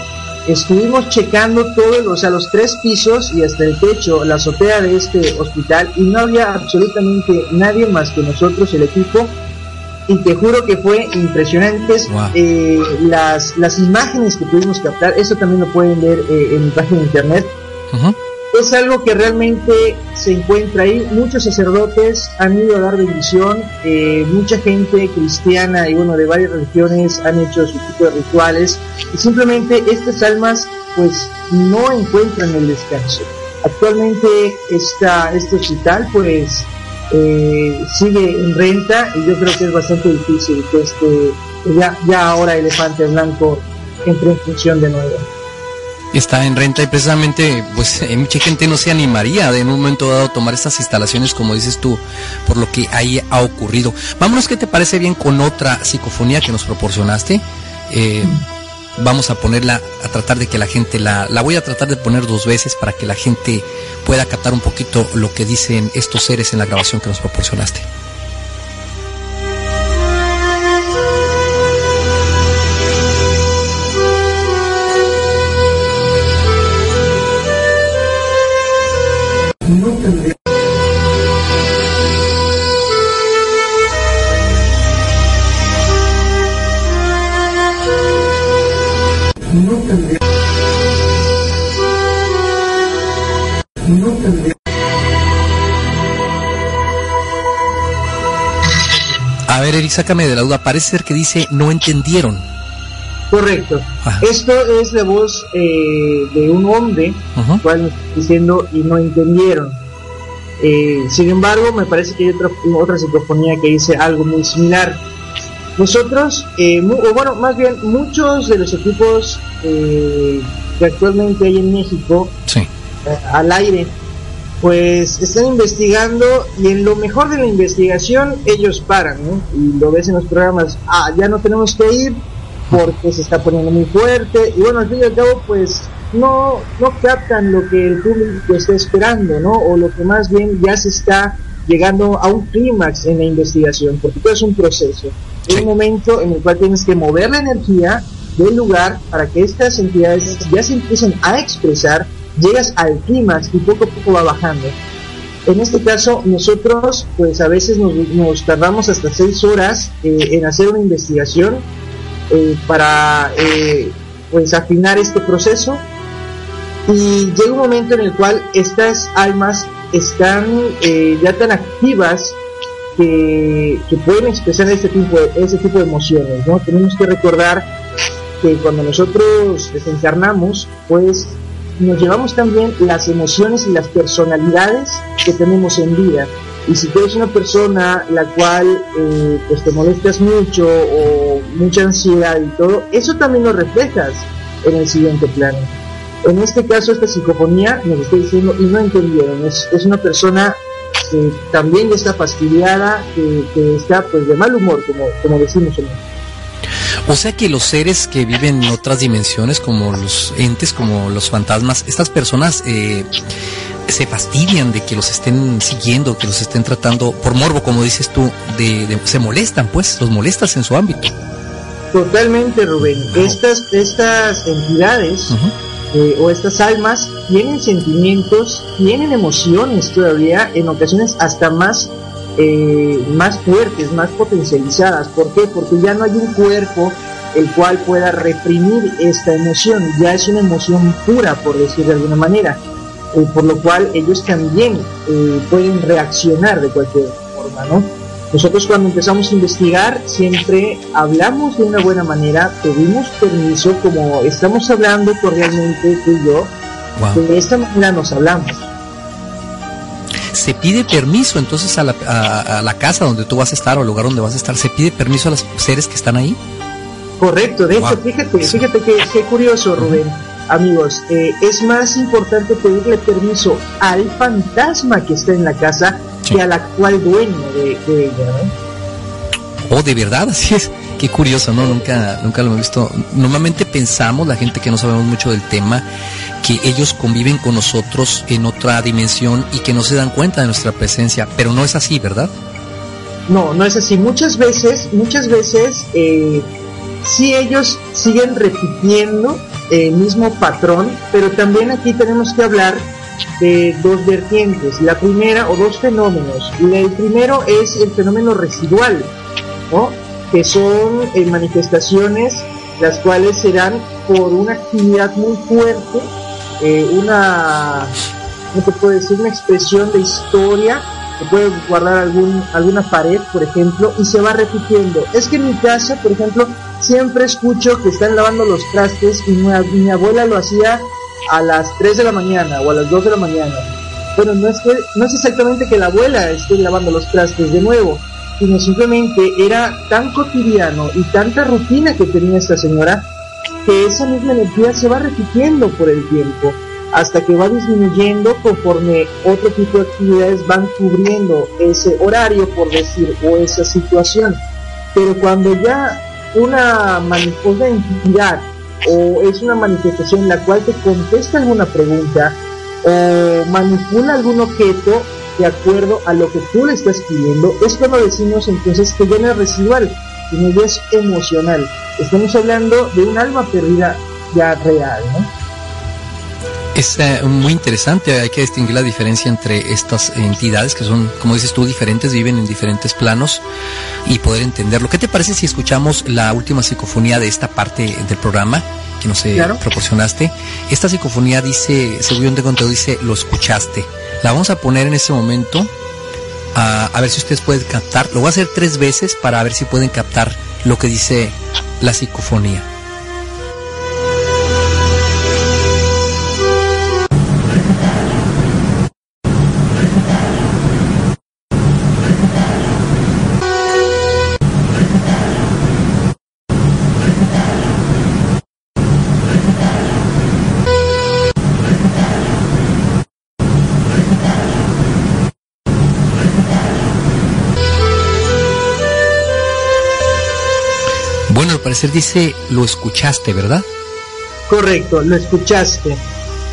Estuvimos checando todos, o sea, los tres pisos y hasta el techo, la azotea de este hospital y no había absolutamente nadie más que nosotros, el equipo. Y te juro que fue impresionante eh, las, las imágenes que pudimos captar. Eso también lo pueden ver eh, en mi página de internet es algo que realmente se encuentra ahí. Muchos sacerdotes han ido a dar bendición, eh, mucha gente cristiana y bueno, de varias religiones han hecho su tipo de rituales y simplemente estas almas pues no encuentran el descanso. Actualmente esta, este hospital pues eh, sigue en renta y yo creo que es bastante difícil que este, ya, ya ahora Elefante Blanco entre en función de nuevo está en renta y precisamente pues eh, mucha gente no se animaría de en un momento dado tomar estas instalaciones como dices tú por lo que ahí ha ocurrido. Vámonos, ¿qué te parece bien con otra psicofonía que nos proporcionaste? Eh, vamos a ponerla, a tratar de que la gente la, la voy a tratar de poner dos veces para que la gente pueda captar un poquito lo que dicen estos seres en la grabación que nos proporcionaste. A ver, Eric, sácame de la duda. Parece ser que dice no entendieron. Correcto. Esto es la voz eh, de un hombre, cual diciendo y no entendieron. Eh, sin embargo, me parece que hay otra, otra psicofonía que dice algo muy similar. Nosotros, eh, o bueno, más bien muchos de los equipos que actualmente hay en México al aire pues están investigando y en lo mejor de la investigación ellos paran, ¿no? Y lo ves en los programas, ah, ya no tenemos que ir porque se está poniendo muy fuerte y bueno, al fin y al cabo pues no, no captan lo que el público está esperando, ¿no? O lo que más bien ya se está llegando a un clímax en la investigación, porque todo es un proceso. Es un momento en el cual tienes que mover la energía del lugar para que estas entidades ya se empiecen a expresar llegas al clímax y poco a poco va bajando. En este caso, nosotros, pues a veces nos, tardamos hasta seis horas eh, en hacer una investigación eh, para, eh, pues, afinar este proceso. Y llega un momento en el cual estas almas están ya tan activas que, que, pueden expresar este tipo, de, este tipo de emociones, ¿no? Tenemos que recordar que cuando nosotros desencarnamos, pues nos llevamos también las emociones y las personalidades que tenemos en vida. Y si tú eres una persona la cual eh, pues te molestas mucho o mucha ansiedad y todo, eso también lo reflejas en el siguiente plano. En este caso, esta psicofonía nos está diciendo, y no entendieron, es, es una persona que también está fastidiada, que, que, está pues de mal humor, como, como decimos en o sea que los seres que viven en otras dimensiones, como los entes, como los fantasmas, estas personas eh, se fastidian de que los estén siguiendo, que los estén tratando por morbo, como dices tú, de, se molestan, pues, los molestas en su ámbito. Totalmente, Rubén. Estas, estas entidades eh, o estas almas tienen sentimientos, tienen emociones todavía, en ocasiones hasta más eh, más fuertes, más potencializadas. ¿Por qué? Porque ya no hay un cuerpo el cual pueda reprimir esta emoción, ya es una emoción pura, por decir de alguna manera, eh, por lo cual ellos también eh, pueden reaccionar de cualquier forma, ¿no? Nosotros cuando empezamos a investigar siempre hablamos de una buena manera, pedimos permiso, como estamos hablando cordialmente tú y yo, de esta manera nos hablamos se pide permiso entonces a la, a, la casa donde tú vas a estar o al lugar donde vas a estar, se pide permiso a los seres que están ahí. Correcto, de hecho, fíjate, fíjate que, qué curioso, Rubén. Amigos, eh, es más importante pedirle permiso al fantasma que está en la casa que al actual dueño de, de ella, ¿no? Oh, de verdad, así es. Qué curioso, ¿no? Nunca, nunca lo he visto. Normalmente pensamos, la gente que no sabemos mucho del tema, que ellos conviven con nosotros en otra dimensión y que no se dan cuenta de nuestra presencia, pero no es así, ¿verdad? No, no es así. Muchas veces, muchas veces, eh, sí ellos siguen repitiendo el mismo patrón, pero también aquí tenemos que hablar de dos vertientes. La primera, o dos fenómenos. El primero es el fenómeno residual, ¿no? que son eh, manifestaciones las cuales serán por una actividad muy fuerte, eh, una, ¿cómo te decir? Una expresión de historia, que puede guardar algún, alguna pared, por ejemplo, y se va repitiendo. Es que en mi casa, por ejemplo, siempre escucho que están lavando los trastes y mi, mi abuela lo hacía a las 3 de la mañana o a las 2 de la mañana. Bueno, no es, que, no es exactamente que la abuela esté lavando los trastes de nuevo, sino simplemente era tan cotidiano y tanta rutina que tenía esta señora que esa misma energía se va repitiendo por el tiempo hasta que va disminuyendo conforme otro tipo de actividades van cubriendo ese horario, por decir, o esa situación. Pero cuando ya una, una entidad o es una manifestación en la cual te contesta alguna pregunta o manipula algún objeto, de acuerdo a lo que tú le estás pidiendo, es cuando decimos entonces que ya no es residual, es emocional. Estamos hablando de un alma perdida ya real, ¿no? Es eh, muy interesante, hay que distinguir la diferencia entre estas entidades que son, como dices tú, diferentes, viven en diferentes planos y poder entenderlo. ¿Qué te parece si escuchamos la última psicofonía de esta parte del programa que nos eh, proporcionaste? Esta psicofonía dice, según te conté, dice, lo escuchaste. La vamos a poner en ese momento a, a ver si ustedes pueden captar. Lo voy a hacer tres veces para ver si pueden captar lo que dice la psicofonía. Parecer dice, lo escuchaste, ¿verdad? Correcto, lo escuchaste.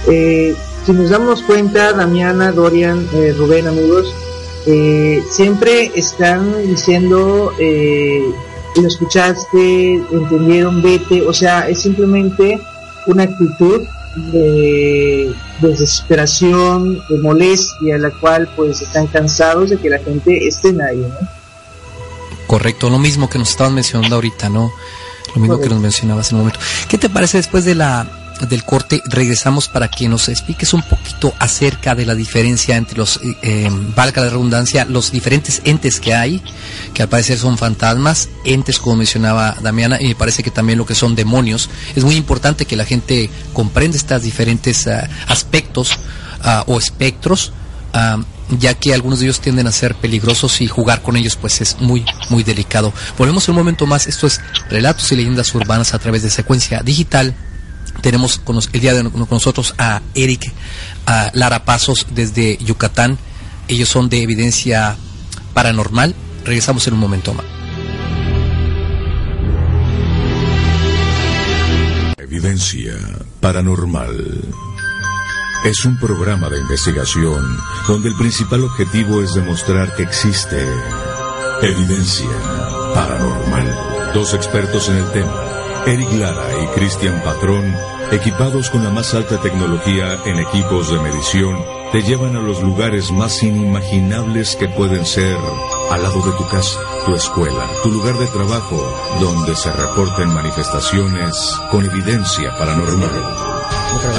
Eh, si nos damos cuenta, Damiana, Dorian, eh, Rubén, amigos, eh, siempre están diciendo, lo escuchaste, entendieron, vete, o sea, es simplemente una actitud de desesperación, de molestia, la cual pues están cansados de que la gente esté en ahí, ¿no? Correcto, lo mismo que nos estaban mencionando ahorita, ¿no? Lo mismo que nos mencionabas en un momento. ¿Qué te parece después de la del corte regresamos para que nos expliques un poquito acerca de la diferencia entre los, eh, eh, valga la redundancia, los diferentes entes que hay, que al parecer son fantasmas, entes como mencionaba Damiana, y me parece que también lo que son demonios. Es muy importante que la gente comprenda estos diferentes ah, aspectos ah, o espectros. Ya que algunos de ellos tienden a ser peligrosos y jugar con ellos pues es muy muy delicado. Volvemos un momento más, esto es Relatos y Leyendas Urbanas a través de secuencia digital. Tenemos el día de con nosotros a Eric a Lara Pasos desde Yucatán. Ellos son de evidencia paranormal. Regresamos en un momento más. Evidencia paranormal. Es un programa de investigación donde el principal objetivo es demostrar que existe evidencia paranormal. Dos expertos en el tema, Eric Lara y Cristian Patrón, equipados con la más alta tecnología en equipos de medición, te llevan a los lugares más inimaginables que pueden ser al lado de tu casa, tu escuela, tu lugar de trabajo, donde se reporten manifestaciones con evidencia paranormal.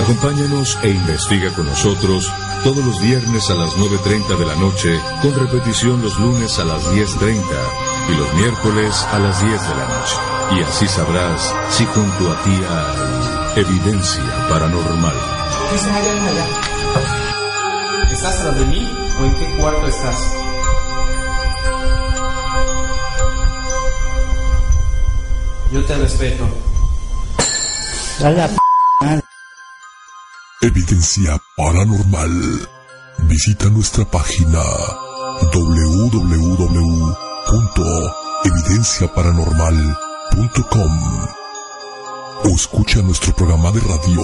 Acompáñanos e investiga con nosotros todos los viernes a las 9.30 de la noche, con repetición los lunes a las 10.30 y los miércoles a las 10 de la noche. Y así sabrás si junto a ti hay evidencia paranormal. ¿Estás tras de mí? ¿O en qué cuarto estás? Yo te respeto. Evidencia paranormal. Visita nuestra página www.evidenciaparanormal.com o escucha nuestro programa de radio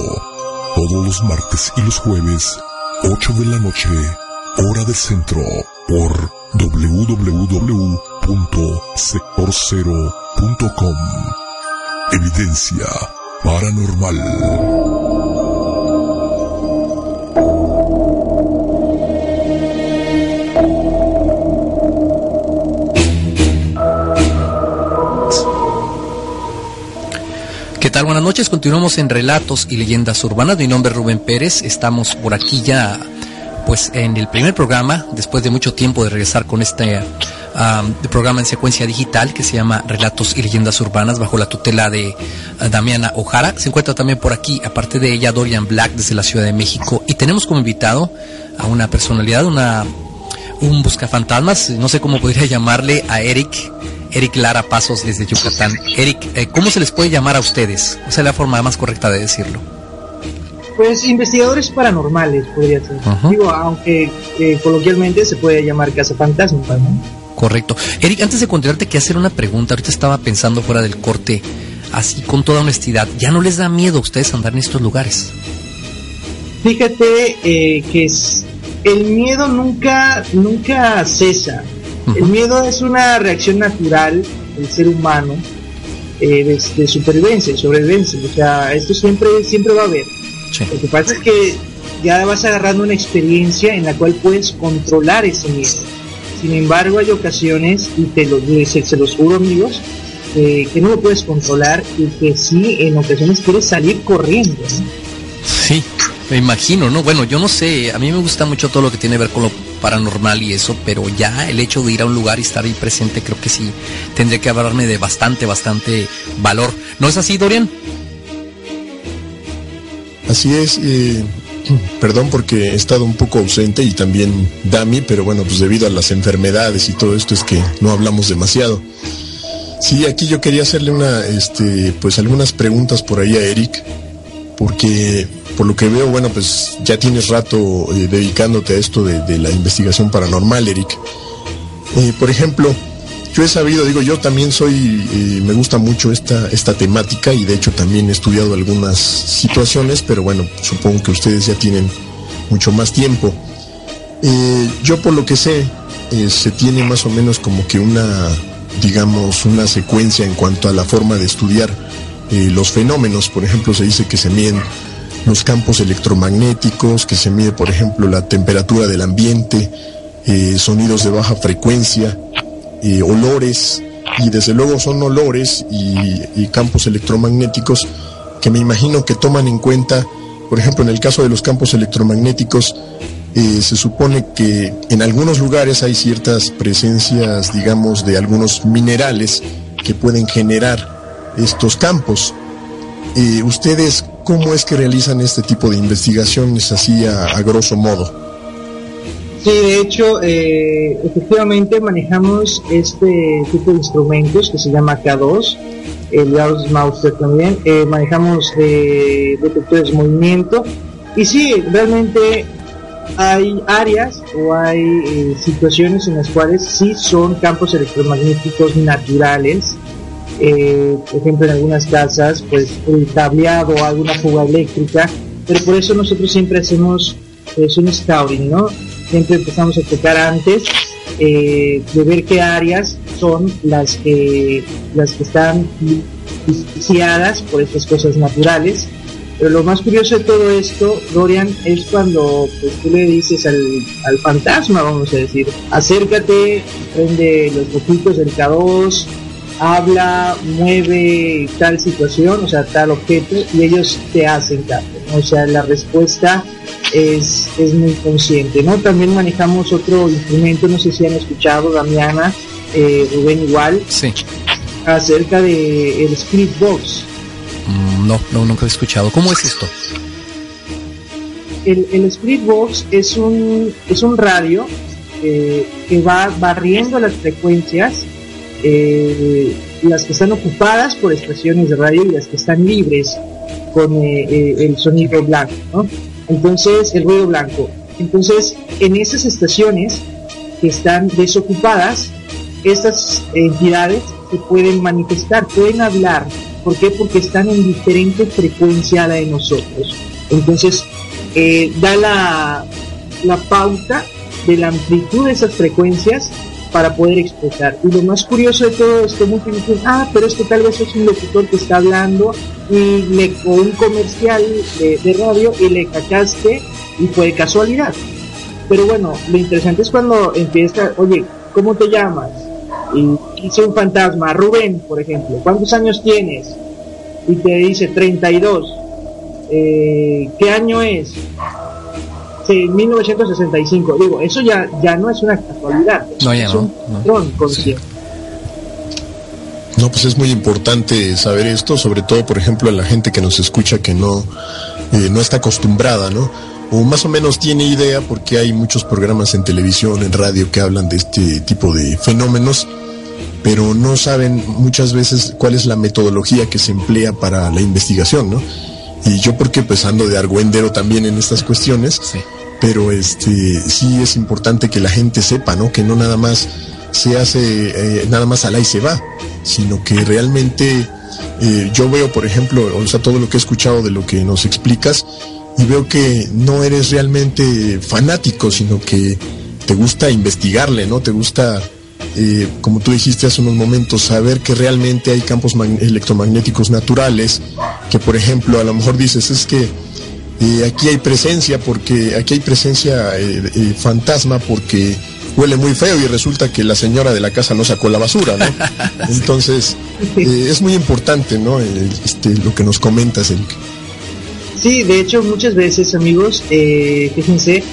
todos los martes y los jueves, 8 de la noche, hora del centro, por www.sectorcero.com. Evidencia paranormal. Buenas noches. Continuamos en Relatos y Leyendas Urbanas. Mi nombre es Rubén Pérez. Estamos por aquí ya, pues, en el primer programa, después de mucho tiempo de regresar con este programa en secuencia digital que se llama Relatos y Leyendas Urbanas, bajo la tutela de uh, Damiana Ojara. Se encuentra también por aquí, aparte de ella, Dorian Black, desde la Ciudad de México. Y tenemos como invitado a una personalidad, una un buscafantasmas, no sé cómo podría llamarle, a Eric Eric Lara Pasos desde Yucatán. Eric, eh, ¿cómo se les puede llamar a ustedes? Esa es la forma más correcta de decirlo. Pues investigadores paranormales, podría ser. Digo, aunque eh, coloquialmente se puede llamar casa fantasma, ¿no? Correcto. Eric, antes de continuarte, que hacer una pregunta. Ahorita estaba pensando fuera del corte, así con toda honestidad. ¿Ya no les da miedo a ustedes andar en estos lugares? Fíjate eh, que es, el miedo nunca, nunca cesa. El miedo es una reacción natural del ser humano eh, de, supervivencia, de sobrevivencia. O sea, esto siempre, siempre va a haber. Lo que pasa es que ya vas agarrando una experiencia en la cual puedes controlar ese miedo. Sin embargo, hay ocasiones, y te lo se, se los juro amigos, que no lo puedes controlar y que sí, en ocasiones quieres salir corriendo. Sí, me imagino, ¿no? Bueno, yo no sé, a mí me gusta mucho todo lo que tiene que ver con lo paranormal y eso, pero ya el hecho de ir a un lugar y estar ahí presente creo que sí tendría que hablarme de bastante, bastante valor. ¿No es así, Dorian? Así es, perdón porque he estado un poco ausente y también Dami, pero bueno, pues debido a las enfermedades y todo esto es que no hablamos demasiado. Sí, aquí yo quería hacerle una, este, pues algunas preguntas por ahí a Eric, porque por lo que veo, bueno, pues ya tienes rato eh, dedicándote a esto de, la investigación paranormal, Eric. Eh, por ejemplo, yo he sabido, digo, yo también soy, eh, me gusta mucho esta, esta temática y de hecho también he estudiado algunas situaciones, pero bueno, supongo que ustedes ya tienen mucho más tiempo. yo por lo que sé, se tiene más o menos como que una, digamos, una secuencia en cuanto a la forma de estudiar los fenómenos. Por ejemplo, se dice que se miden los campos electromagnéticos, que se mide, por ejemplo, la temperatura del ambiente, eh, sonidos de baja frecuencia, eh, olores, y desde luego son olores y, campos electromagnéticos que me imagino que toman en cuenta, por ejemplo, en el caso de los campos electromagnéticos, eh, se supone que en algunos lugares hay ciertas presencias, digamos, de algunos minerales que pueden generar estos campos. ¿Ustedes cómo es que realizan este tipo de investigaciones así a, grosso modo. Sí, de hecho, eh, efectivamente manejamos este tipo de instrumentos que se llama K2, el Gauss Mauser también, eh, manejamos eh, detectores de movimiento. Y sí, realmente hay áreas o hay situaciones en las cuales sí son campos electromagnéticos naturales eh, por ejemplo en algunas casas, pues el cableado o alguna fuga eléctrica, pero por eso nosotros siempre hacemos pues, un scouting, ¿no? Siempre empezamos a tocar antes eh, de ver qué áreas son las que, las que están viciadas por estas cosas naturales. Pero lo más curioso de todo esto, Dorian, es cuando pues, tú le dices al, al fantasma, vamos a decir, acércate, prende los boquitos del K2, habla, mueve tal situación, o sea, tal objeto, y ellos te hacen caso, o sea, la respuesta es, es muy consciente, ¿no? También manejamos otro instrumento, no sé si han escuchado, Damiana, eh, Rubén igual, sí. acerca de el Spirit Box. Mm, no, no, nunca he escuchado. ¿Cómo es esto? El, el Spirit Box es un, es un radio eh, que va barriendo las frecuencias, eh, las que están ocupadas por estaciones de radio y las que están libres con eh, el sonido blanco, ¿no? Entonces, el ruido blanco. Entonces, en esas estaciones que están desocupadas, estas entidades se pueden manifestar, pueden hablar. ¿Por qué? Porque están en diferente frecuencia de nosotros. Entonces, eh, da la, la pauta de la amplitud de esas frecuencias para poder expresar. Y lo más curioso de todo esto, muchos dicen, ah, pero es que tal vez es un locutor que está hablando y le, o un comercial de, de radio y le cachaste y fue de casualidad. Pero bueno, lo interesante es cuando empieza, oye, ¿cómo te llamas? Y dice un fantasma, Rubén, por ejemplo, ¿cuántos años tienes? Y te dice 32. Eh, ¿Qué año es? Sí, 1965. Digo, eso ya, ya no es una casualidad. No, ya es no, un no. No, pues es muy importante saber esto, sobre todo, por ejemplo, a la gente que nos escucha que no, eh, no está acostumbrada, ¿no? O más o menos tiene idea porque hay muchos programas en televisión, en radio que hablan de este tipo de fenómenos, pero no saben muchas veces cuál es la metodología que se emplea para la investigación, ¿no? Y yo porque pues ando de argüendero también en estas cuestiones, pero este sí es importante que la gente sepa, ¿no? Que no nada más se hace eh, nada más al y se va, sino que realmente eh, yo veo, por ejemplo, o sea, todo lo que he escuchado de lo que nos explicas y veo que no eres realmente fanático, sino que te gusta investigarle, ¿no? Te gusta, eh, como tú dijiste hace unos momentos, saber que realmente hay campos mag- electromagnéticos naturales, que por ejemplo a lo mejor dices es que eh, aquí hay presencia porque aquí hay presencia eh, eh, fantasma porque huele muy feo y resulta que la señora de la casa no sacó la basura, ¿no? Entonces eh, es muy importante, ¿no? El- este, lo que nos comentas, Eric. Sí, de hecho muchas veces amigos, eh, fíjense,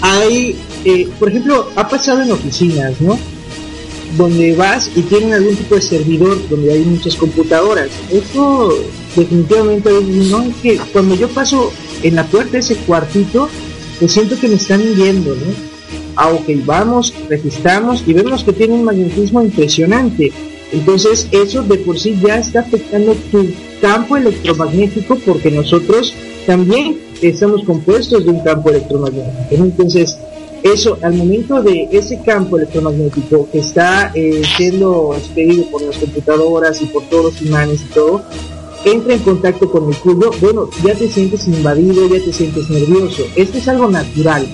hay, eh, por ejemplo, ha pasado en oficinas, ¿no? Donde vas y tienen algún tipo de servidor donde hay muchas computadoras. Eso definitivamente no es que cuando yo paso en la puerta de ese cuartito, pues siento que me están viendo, ¿no? Ah, vamos, registramos y vemos que tiene un magnetismo impresionante. Entonces eso de por sí ya está afectando tu campo electromagnético porque nosotros también estamos compuestos de un campo electromagnético. Entonces eso al momento de ese campo electromagnético que está eh, siendo expedido por las computadoras y por todos los imanes y todo, entra en contacto con el cubo, bueno, ya te sientes invadido, ya te sientes nervioso. Esto es algo natural,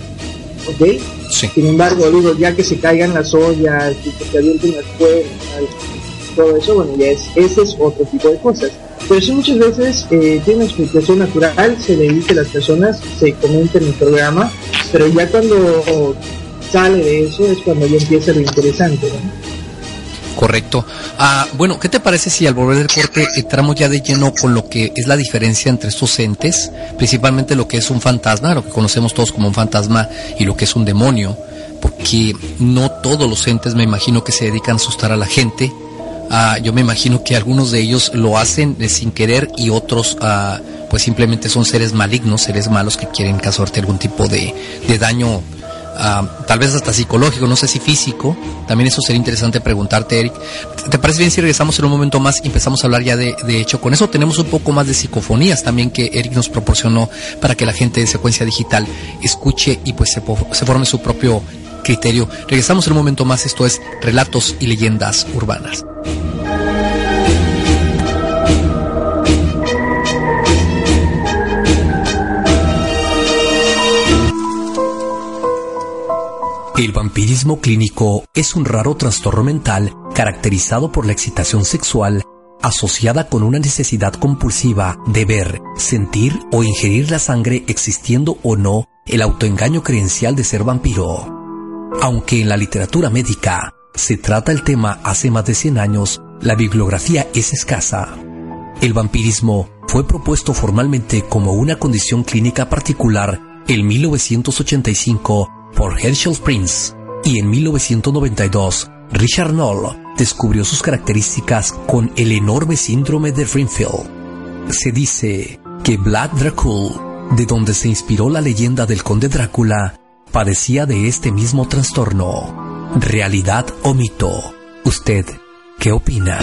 ¿ok? Sin embargo, digo, ya que se caigan las ollas y que se avienten las puertas, todo eso, bueno, ya es, ese es otro tipo de cosas. Pero sí muchas veces eh, tiene una explicación natural, se le dice a las personas, se comenta en el programa, pero ya cuando sale de eso es cuando ya empieza lo interesante. Correcto. Ah, bueno, ¿qué te parece si al volver del corte entramos ya de lleno con lo que es la diferencia entre estos entes, principalmente lo que es un fantasma, lo que conocemos todos como un fantasma y lo que es un demonio? Porque no todos los entes me imagino que se dedican a asustar a la gente. Ah, yo me imagino que algunos de ellos lo hacen de sin querer y otros ah, pues simplemente son seres malignos, seres malos que quieren causarte algún tipo de, de daño ah, tal vez hasta psicológico, no sé si físico. También eso sería interesante preguntarte, Eric. ¿Te parece bien si regresamos en un momento más y empezamos a hablar ya de, de hecho? Con eso tenemos un poco más de psicofonías también que Eric nos proporcionó para que la gente de secuencia digital escuche y pues se, forme su propio criterio. Regresamos en un momento más, esto es Relatos y Leyendas Urbanas. El vampirismo clínico es un raro trastorno mental caracterizado por la excitación sexual asociada con una necesidad compulsiva de ver, sentir o ingerir la sangre existiendo o no el autoengaño creencial de ser vampiro. Aunque en la literatura médica se trata el tema hace más de 100 años, la bibliografía es escasa. El vampirismo fue propuesto formalmente como una condición clínica particular en 1985 por Herschel Prince y en 1992 Richard Knoll descubrió sus características con el enorme síndrome de Renfield. Se dice que Vlad Dracul, de donde se inspiró la leyenda del conde Drácula, padecía de este mismo trastorno. ¿Realidad o mito? ¿Usted qué opina?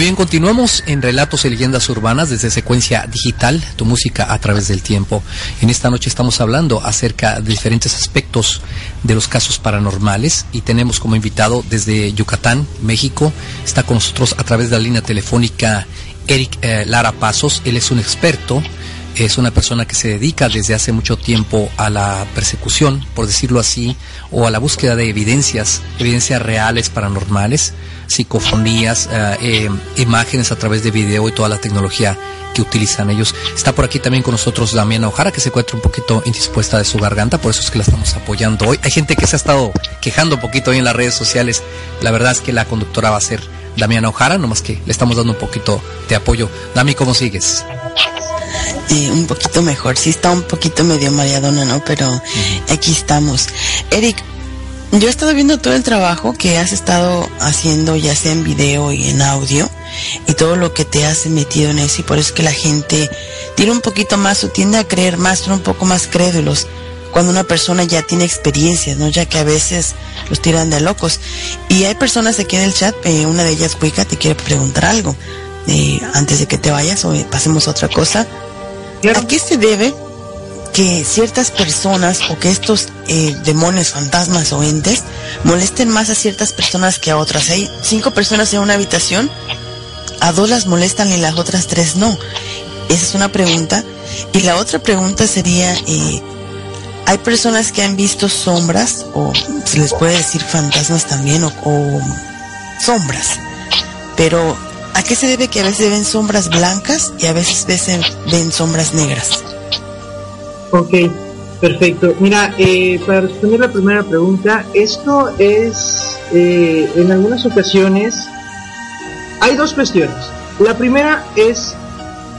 Muy bien, continuamos en Relatos y Leyendas Urbanas desde Secuencia Digital, tu música a través del tiempo. En esta noche estamos hablando acerca de diferentes aspectos de los casos paranormales y tenemos como invitado desde Yucatán, México, está con nosotros a través de la línea telefónica Eric eh, Lara Pasos. Él es un experto, es una persona que se dedica desde hace mucho tiempo a la persecución, por decirlo así, o a la búsqueda de evidencias, evidencias reales paranormales psicofonías, eh, eh, imágenes a través de video y toda la tecnología que utilizan ellos. Está por aquí también con nosotros Damiana Ojara, que se encuentra un poquito indispuesta de su garganta, por eso es que la estamos apoyando hoy. Hay gente que se ha estado quejando un poquito hoy en las redes sociales. La verdad es que la conductora va a ser Damiana Ojara, nomás que le estamos dando un poquito de apoyo. Dami, ¿cómo sigues? Eh, un poquito mejor, sí está un poquito medio mareadona, ¿no? Pero aquí estamos. Eric, yo he estado viendo todo el trabajo que has estado haciendo, ya sea en video y en audio, y todo lo que te has metido en eso, y por eso es que la gente tiene un poquito más o tiende a creer más, son un poco más crédulos cuando una persona ya tiene experiencias, ¿no? Ya que a veces los tiran de locos. Y hay personas aquí en el chat, eh, una de ellas, Wicca, te quiere preguntar algo. Eh, antes de que te vayas o pasemos a otra cosa. ¿A qué se debe que ciertas personas o que estos eh, demonios, fantasmas o entes molesten más a ciertas personas que a otras. Hay cinco personas en una habitación, a dos las molestan y las otras tres no. Esa es una pregunta. Y la otra pregunta sería, eh, hay personas que han visto sombras, o se les puede decir fantasmas también, o sombras. Pero, ¿a qué se debe que a veces ven sombras blancas y a veces ven sombras negras? Ok, perfecto. Mira, eh, para responder la primera pregunta, esto es, eh, en algunas ocasiones, hay dos cuestiones. La primera es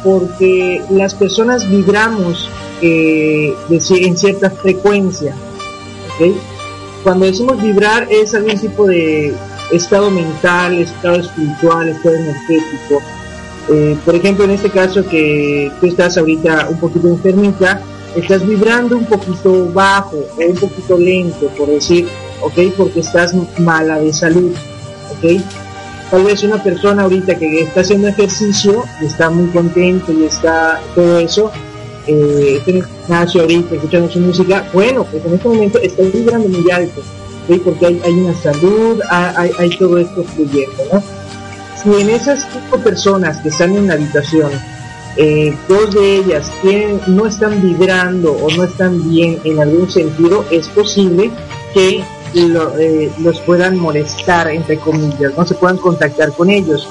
porque las personas vibramos eh, en cierta frecuencia. ¿okay? Cuando decimos vibrar es algún tipo de estado mental, estado espiritual, estado energético. por ejemplo, en este caso que tú estás ahorita un poquito enfermita, estás vibrando un poquito bajo o un poquito lento, por decir, ¿ok? Porque estás mala de salud, ¿ok? Tal vez una persona ahorita que está haciendo ejercicio está muy contento y está todo eso, eh, está ahorita escuchando su música, bueno, pues en este momento está vibrando muy alto, Porque hay, una salud, hay, todo esto fluyendo, ¿no? Si en esas cinco personas que están en la habitación eh, dos de ellas no están vibrando o no están bien en algún sentido, es posible que eh, los puedan molestar, entre comillas, no se puedan contactar con ellos.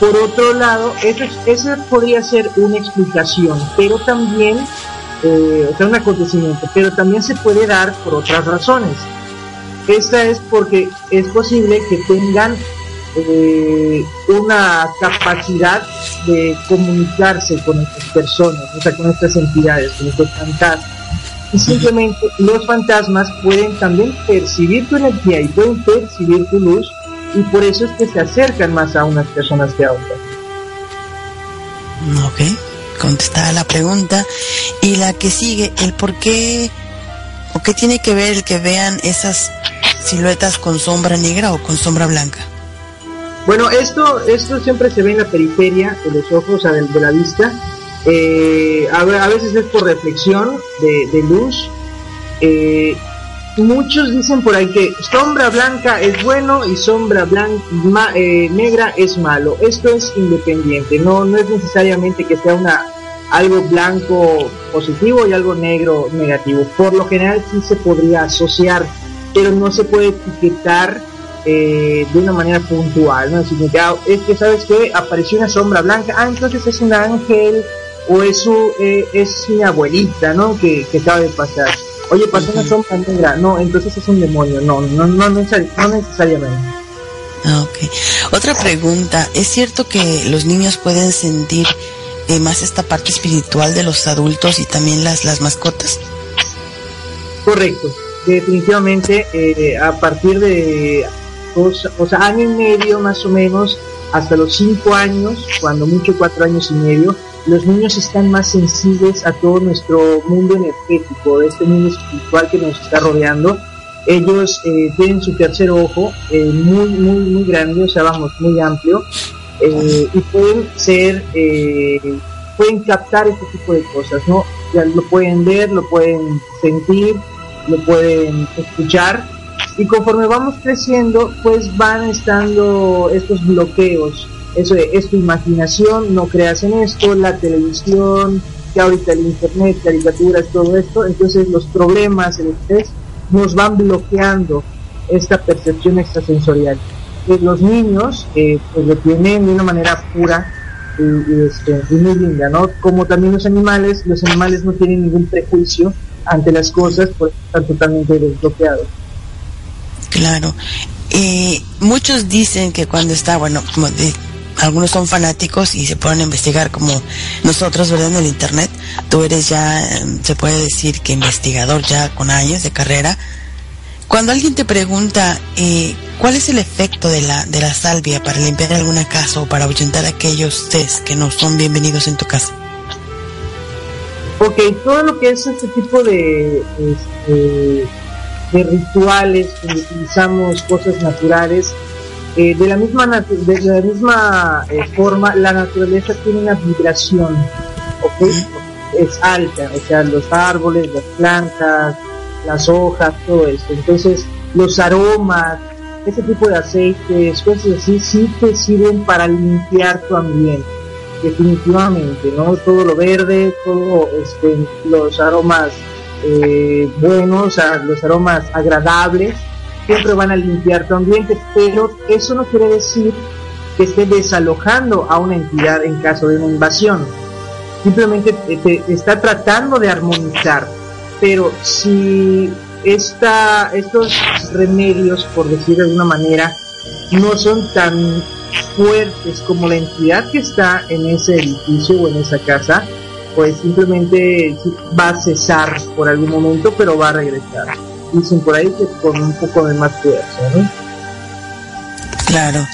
Por otro lado, eso, podría ser una explicación, pero también, eh, o sea, un acontecimiento, pero también se puede dar por otras razones. Esta es porque es posible que tengan eh, una capacidad de comunicarse con estas personas, o sea, con estas entidades, con estos fantasmas. Y simplemente los fantasmas pueden también percibir tu energía y pueden percibir tu luz y por eso es que se acercan más a unas personas que a otras. Ok, contestada la pregunta. Y la que sigue, el por qué o qué tiene que ver el que vean esas siluetas con sombra negra o con sombra blanca. Bueno, esto, esto siempre se ve en la periferia de los ojos, de, la vista. Eh, a, veces es por reflexión de, luz. Eh, muchos dicen por ahí que sombra blanca es bueno y sombra blanca, eh, negra es malo. Esto es independiente, no, no es necesariamente que sea una algo blanco positivo y algo negro negativo. Por lo general sí se podría asociar, pero no se puede etiquetar eh, de una manera puntual, ¿no? Es que, ¿sabes que Apareció una sombra blanca, ah, entonces es un ángel o es, su, eh, es mi abuelita, ¿no? Que, acaba de pasar. Oye, pasó una sombra negra. No, entonces es un demonio. No, no, no, no, necesariamente. Ah, ok. Otra pregunta. ¿Es cierto que los niños pueden sentir más esta parte espiritual de los adultos y también las, las mascotas? Correcto. Definitivamente, eh, a partir de dos, o sea, año y medio más o menos, hasta los cinco años, cuando mucho cuatro años y medio, los niños están más sensibles a todo nuestro mundo energético, este mundo espiritual que nos está rodeando. Ellos eh, tienen su tercer ojo eh, muy, muy, muy grande, o sea, vamos, muy amplio, eh, y pueden ser, pueden captar este tipo de cosas, ¿no? Ya lo pueden ver, lo pueden sentir, lo pueden escuchar, y conforme vamos creciendo, pues van estando estos bloqueos eso es tu imaginación, no creas en esto, la televisión, que ahorita el internet, caricaturas, todo esto, entonces los problemas, el estrés, nos van bloqueando esta percepción extrasensorial. Pues los niños eh, pues lo tienen de una manera pura y, este, muy linda, ¿no? Como también los animales, los animales no tienen ningún prejuicio ante las cosas, porque están totalmente desbloqueados. Claro. Eh, muchos dicen que cuando está, bueno, como algunos son fanáticos y se ponen a investigar como nosotros, ¿verdad? En el Internet. Tú eres ya, em, se puede decir que investigador ya con años de carrera. Cuando alguien te pregunta eh, cuál es el efecto de la, de la salvia para limpiar alguna casa o para ahuyentar aquellos test que no son bienvenidos en tu casa. Ok, todo lo que es este tipo de, este, de rituales, donde utilizamos cosas naturales, eh, de la misma, de la misma eh, forma, la naturaleza tiene una vibración, Es alta, o sea, los árboles, las plantas, las hojas, todo esto. Entonces, los aromas, ese tipo de aceites, cosas así, sí te sirven para limpiar tu ambiente, definitivamente, ¿no? Todo lo verde, todo este, los aromas eh, buenos, los aromas agradables, siempre van a limpiar tu ambiente, pero eso no quiere decir que esté desalojando a una entidad en caso de una invasión. Simplemente te, está tratando de armonizar. Pero si esta, estos remedios, por decir de alguna manera, no son tan fuertes como la entidad que está en ese edificio o en esa casa, pues simplemente va a cesar por algún momento, pero va a regresar dicen por ahí que con un poco de más fuerza, ¿no? Claro.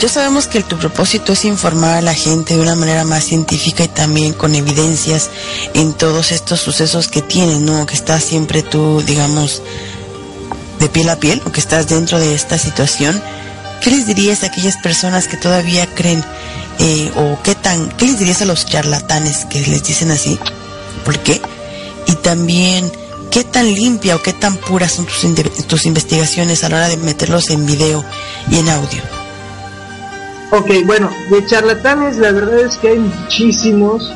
Ya sabemos que tu propósito es informar a la gente de una manera más científica y también con evidencias en todos estos sucesos que tienen, ¿no? Que estás siempre tú, digamos, de piel a piel o que estás dentro de esta situación. ¿Qué les dirías a aquellas personas que todavía creen eh, o qué tan, qué les dirías a los charlatanes que les dicen así? ¿Por qué? Y también ¿Qué tan limpia o qué tan puras son tus, tus investigaciones a la hora de meterlos en video y en audio? Ok, bueno, de charlatanes la verdad es que hay muchísimos.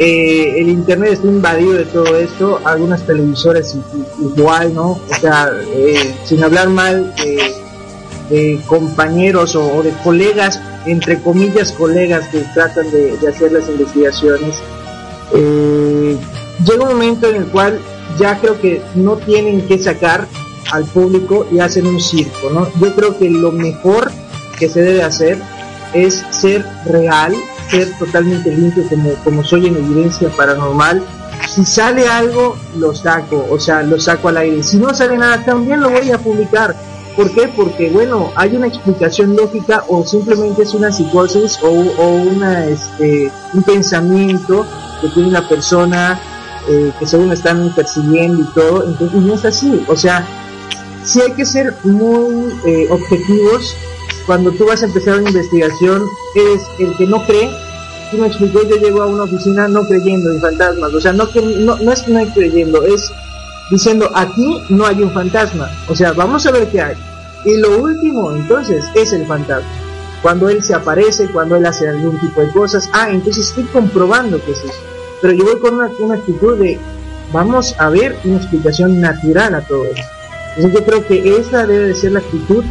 Eh, el internet está invadido de todo esto, algunas televisoras igual, ¿no? O sea, eh, sin hablar mal de compañeros o, de colegas, entre comillas colegas que tratan de, hacer las investigaciones, eh, llega un momento en el cual ya creo que no tienen que sacar al público y hacen un circo, ¿no? Yo creo que lo mejor que se debe hacer es ser real, ser totalmente limpio como, como soy en evidencia paranormal. Si sale algo, lo saco, o sea, lo saco al aire. Si no sale nada, también lo voy a publicar. ¿Por qué? Porque, bueno, hay una explicación lógica o simplemente es una psicosis o, o una, este, un pensamiento que tiene una persona eh, que según están persiguiendo y todo, entonces no es así, o sea, sí hay que ser muy eh, objetivos cuando tú vas a empezar una investigación, eres el que no cree, tú me explicó, yo llego a una oficina no creyendo en fantasmas, o sea, no, que, no, no es no creyendo, es diciendo, aquí no hay un fantasma, o sea, vamos a ver qué hay. Y lo último, entonces, es el fantasma. Cuando él se aparece, cuando él hace algún tipo de cosas, ah, entonces estoy comprobando que es eso pero yo voy con una, actitud de vamos a ver una explicación natural a todo esto. Entonces yo creo que esa debe de ser la actitud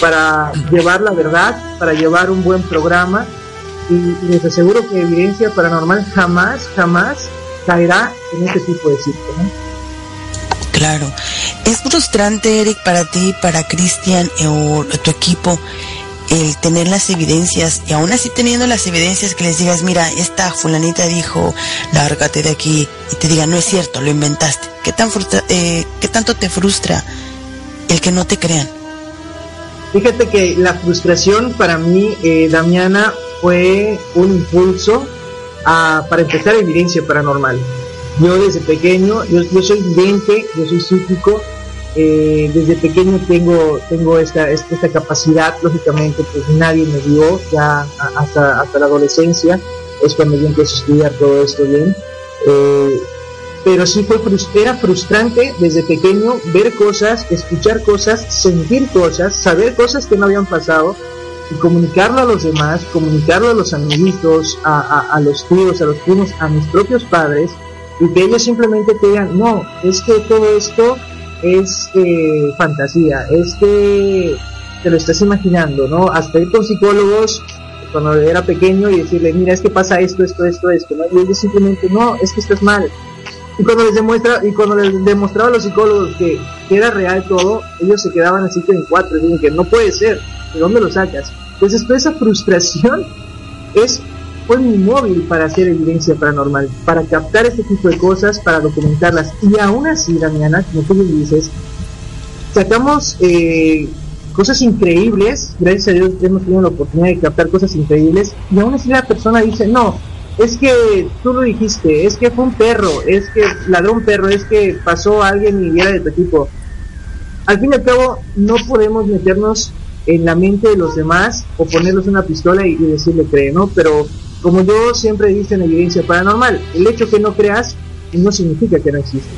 para llevar la verdad, para llevar un buen programa y, les aseguro que evidencia paranormal jamás, jamás caerá en este tipo de circo. Claro. ¿Es frustrante, Eric, para ti, para Cristian eh, o tu equipo, el tener las evidencias y aún así teniendo las evidencias que les digas, mira, esta fulanita dijo, lárgate de aquí y te diga, no es cierto, lo inventaste? ¿Qué, tan frustra eh, ¿Qué tanto te frustra el que no te crean? Fíjate que la frustración para mí, eh, Damiana, fue un impulso a, para empezar evidencia paranormal. Yo desde pequeño, yo, yo soy vidente, yo soy psíquico, eh, desde pequeño tengo tengo esta, esta capacidad, lógicamente pues nadie me dio, ya hasta, hasta la adolescencia es cuando yo empecé a estudiar todo esto bien. Eh, pero sí fue era frustrante desde pequeño ver cosas, escuchar cosas, sentir cosas, saber cosas que no habían pasado y comunicarlo a los demás, comunicarlo a los amiguitos, a, a, a los tíos, a los primos, a mis propios padres y que ellos simplemente te digan, no, es que todo esto es eh, fantasía, es que te lo estás imaginando, ¿no? Hasta ir con psicólogos cuando era pequeño y decirle, mira, es que pasa esto, esto, esto, esto, ¿no? Y ellos simplemente, no, es que estás mal. Y cuando les demuestra, y cuando les demostraba a los psicólogos que, era real todo, ellos se quedaban así que en cuatro, y que no puede ser, ¿de dónde lo sacas? Entonces toda esa frustración es fue mi móvil para hacer evidencia paranormal, para captar este tipo de cosas, para documentarlas. Y aún así, Damiana, como tú me dices, sacamos eh, cosas increíbles, gracias a Dios hemos tenido la oportunidad de captar cosas increíbles, y aún así la persona dice, no, es que tú lo dijiste, es que fue un perro, es que ladró un perro, es que pasó alguien y era de tu equipo. Al fin y al cabo, no podemos meternos en la mente de los demás o ponerles una pistola y, y decirle cree, ¿no? Pero como yo siempre dice en evidencia paranormal, el hecho que no creas no significa que no exista.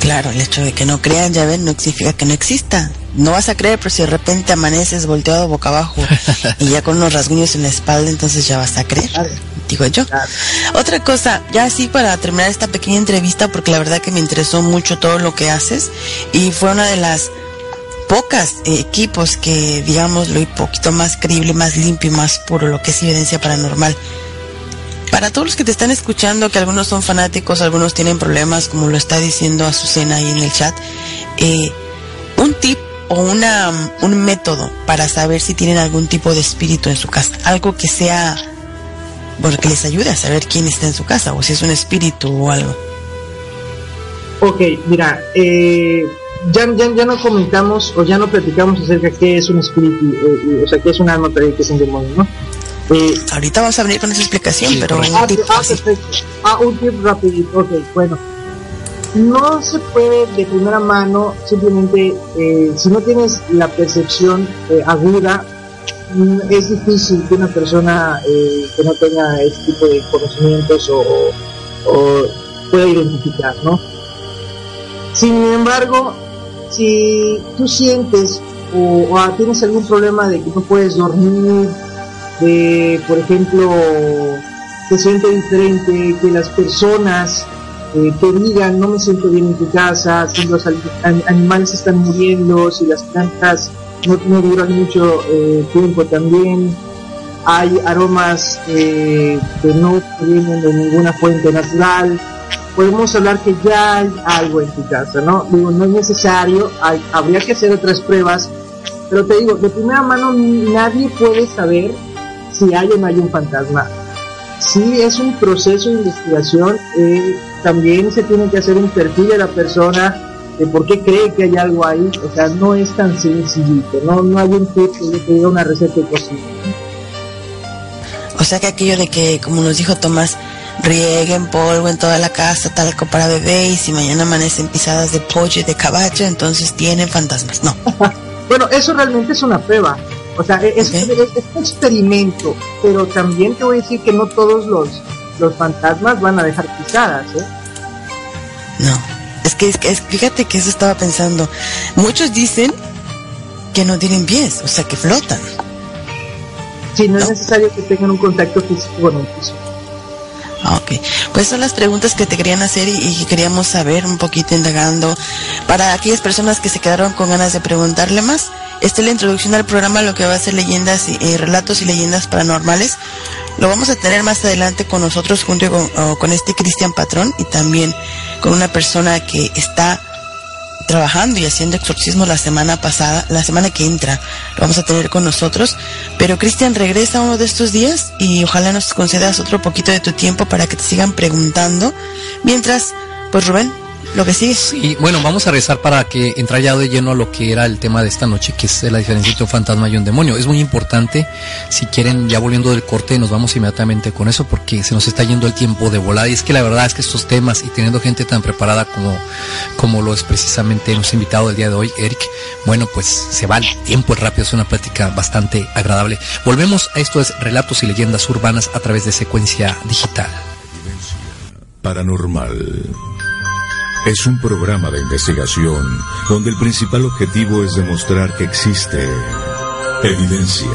Claro, el hecho de que no crean, ya ven, no significa que no exista. No vas a creer, pero si de repente amaneces volteado boca abajo y ya con unos rasguños en la espalda, entonces ya vas a creer, digo yo. Otra cosa, ya así para terminar esta pequeña entrevista, porque la verdad que me interesó mucho todo lo que haces y fue una de las pocas eh, equipos que, digamos, lo poquito más creíble, más limpio más puro, lo que es evidencia paranormal. Para todos los que te están escuchando, que algunos son fanáticos, algunos tienen problemas, como lo está diciendo Azucena ahí en el chat, eh, un tip o una, un método para saber si tienen algún tipo de espíritu en su casa, algo que sea, bueno, que les ayude a saber quién está en su casa, o si es un espíritu o algo. Ok, mira, eh, ya, ya, ya no comentamos o ya no platicamos acerca de qué es un espíritu, eh, o sea, qué es un alma, pero qué es un demonio, ¿no? Eh, Ahorita vamos a venir con esa explicación, pero un ah, ah, ah, un tip rapidito, ok, bueno. No se puede de primera mano, simplemente, eh, si no tienes la percepción eh, aguda, es difícil que una persona eh, que no tenga este tipo de conocimientos o, pueda identificar, ¿no? Sin embargo, si tú sientes o, o, tienes algún problema de que no puedes dormir, de, por ejemplo, te sientes diferente, que las personas eh, te digan no me siento bien en tu casa, si los animales están muriendo, si las plantas no, no duran mucho eh, tiempo también, hay aromas eh, que no vienen de ninguna fuente natural, podemos hablar que ya hay algo en tu casa, ¿no? Digo, no es necesario, hay, habría que hacer otras pruebas, pero te digo, de primera mano nadie puede saber si hay o no hay un fantasma. Si es un proceso de investigación, eh, también se tiene que hacer un perfil de la persona, de por qué cree que hay algo ahí, o sea, no es tan sencillito, no, no hay un tip que te diga una receta de cocina. O sea que aquello de que, como nos dijo Tomás, rieguen polvo en toda la casa, talco para bebé, y si mañana amanecen pisadas de pollo y de caballo, entonces tienen fantasmas. No. bueno, eso realmente es una prueba. O sea, es, es, es, un experimento, pero también te voy a decir que no todos los, los fantasmas van a dejar pisadas, ¿eh? No, que, es que fíjate que eso estaba pensando. Muchos dicen que no tienen pies, o sea, que flotan. Sí, no, no. es necesario que tengan un contacto físico con un piso. Ok, pues son las preguntas que te querían hacer y, y, queríamos saber un poquito indagando para aquellas personas que se quedaron con ganas de preguntarle más. Esta es la introducción al programa, lo que va a ser leyendas y eh, relatos y leyendas paranormales. Lo vamos a tener más adelante con nosotros junto con, oh, con este Cristian Patrón y también con una persona que está trabajando y haciendo exorcismo la semana pasada, la semana que entra, lo vamos a tener con nosotros. Pero Cristian regresa uno de estos días y ojalá nos concedas otro poquito de tu tiempo para que te sigan preguntando. Mientras, pues Rubén, lo que sigue. Sí, bueno, vamos a rezar para que entrar ya de lleno a lo que era el tema de esta noche, que es la diferencia entre un fantasma y un demonio. Es muy importante, si quieren, ya volviendo del corte, nos vamos inmediatamente con eso, porque se nos está yendo el tiempo de volada. Y es que la verdad es que estos temas, y teniendo gente tan preparada como, como lo es precisamente nuestro invitado del día de hoy, Eric, bueno, pues se va el tiempo rápido, es una plática bastante agradable. Volvemos a esto es Relatos y Leyendas Urbanas a través de secuencia digital. Paranormal es un programa de investigación donde el principal objetivo es demostrar que existe evidencia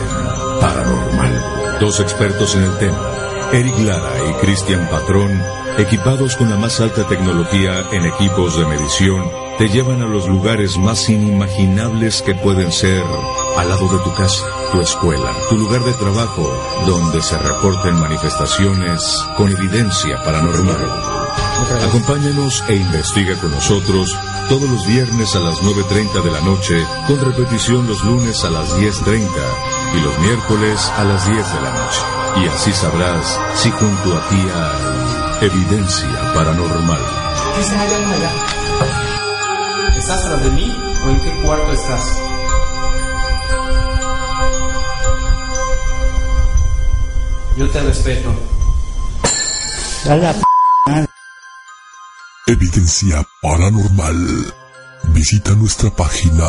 paranormal. Dos expertos en el tema, Eric Lara y Cristian Patrón, equipados con la más alta tecnología en equipos de medición, te llevan a los lugares más inimaginables que pueden ser al lado de tu casa, tu escuela, tu lugar de trabajo, donde se reporten manifestaciones con evidencia paranormal. Acompáñanos e investiga con nosotros todos los viernes a las 9.30 de la noche, con repetición los lunes a las 10.30 y los miércoles a las 10 de la noche. Y así sabrás si junto a ti hay evidencia paranormal. ¿Estás tras de mí o en qué cuarto estás? Yo te respeto. Evidencia paranormal. Visita nuestra página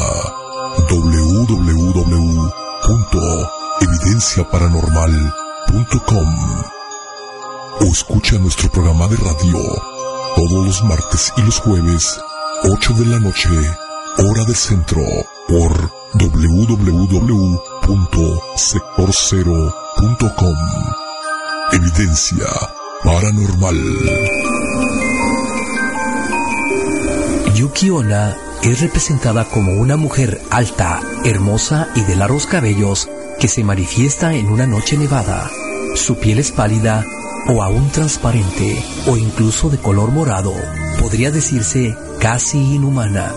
www.evidenciaparanormal.com o escucha nuestro programa de radio todos los martes y los jueves, 8 de la noche, hora del centro, por www.sectorcero.com. Evidencia paranormal. Yuki Onna es representada como una mujer alta, hermosa y de largos cabellos que se manifiesta en una noche nevada. Su piel es pálida o aún transparente o incluso de color morado. Podría decirse casi inhumana.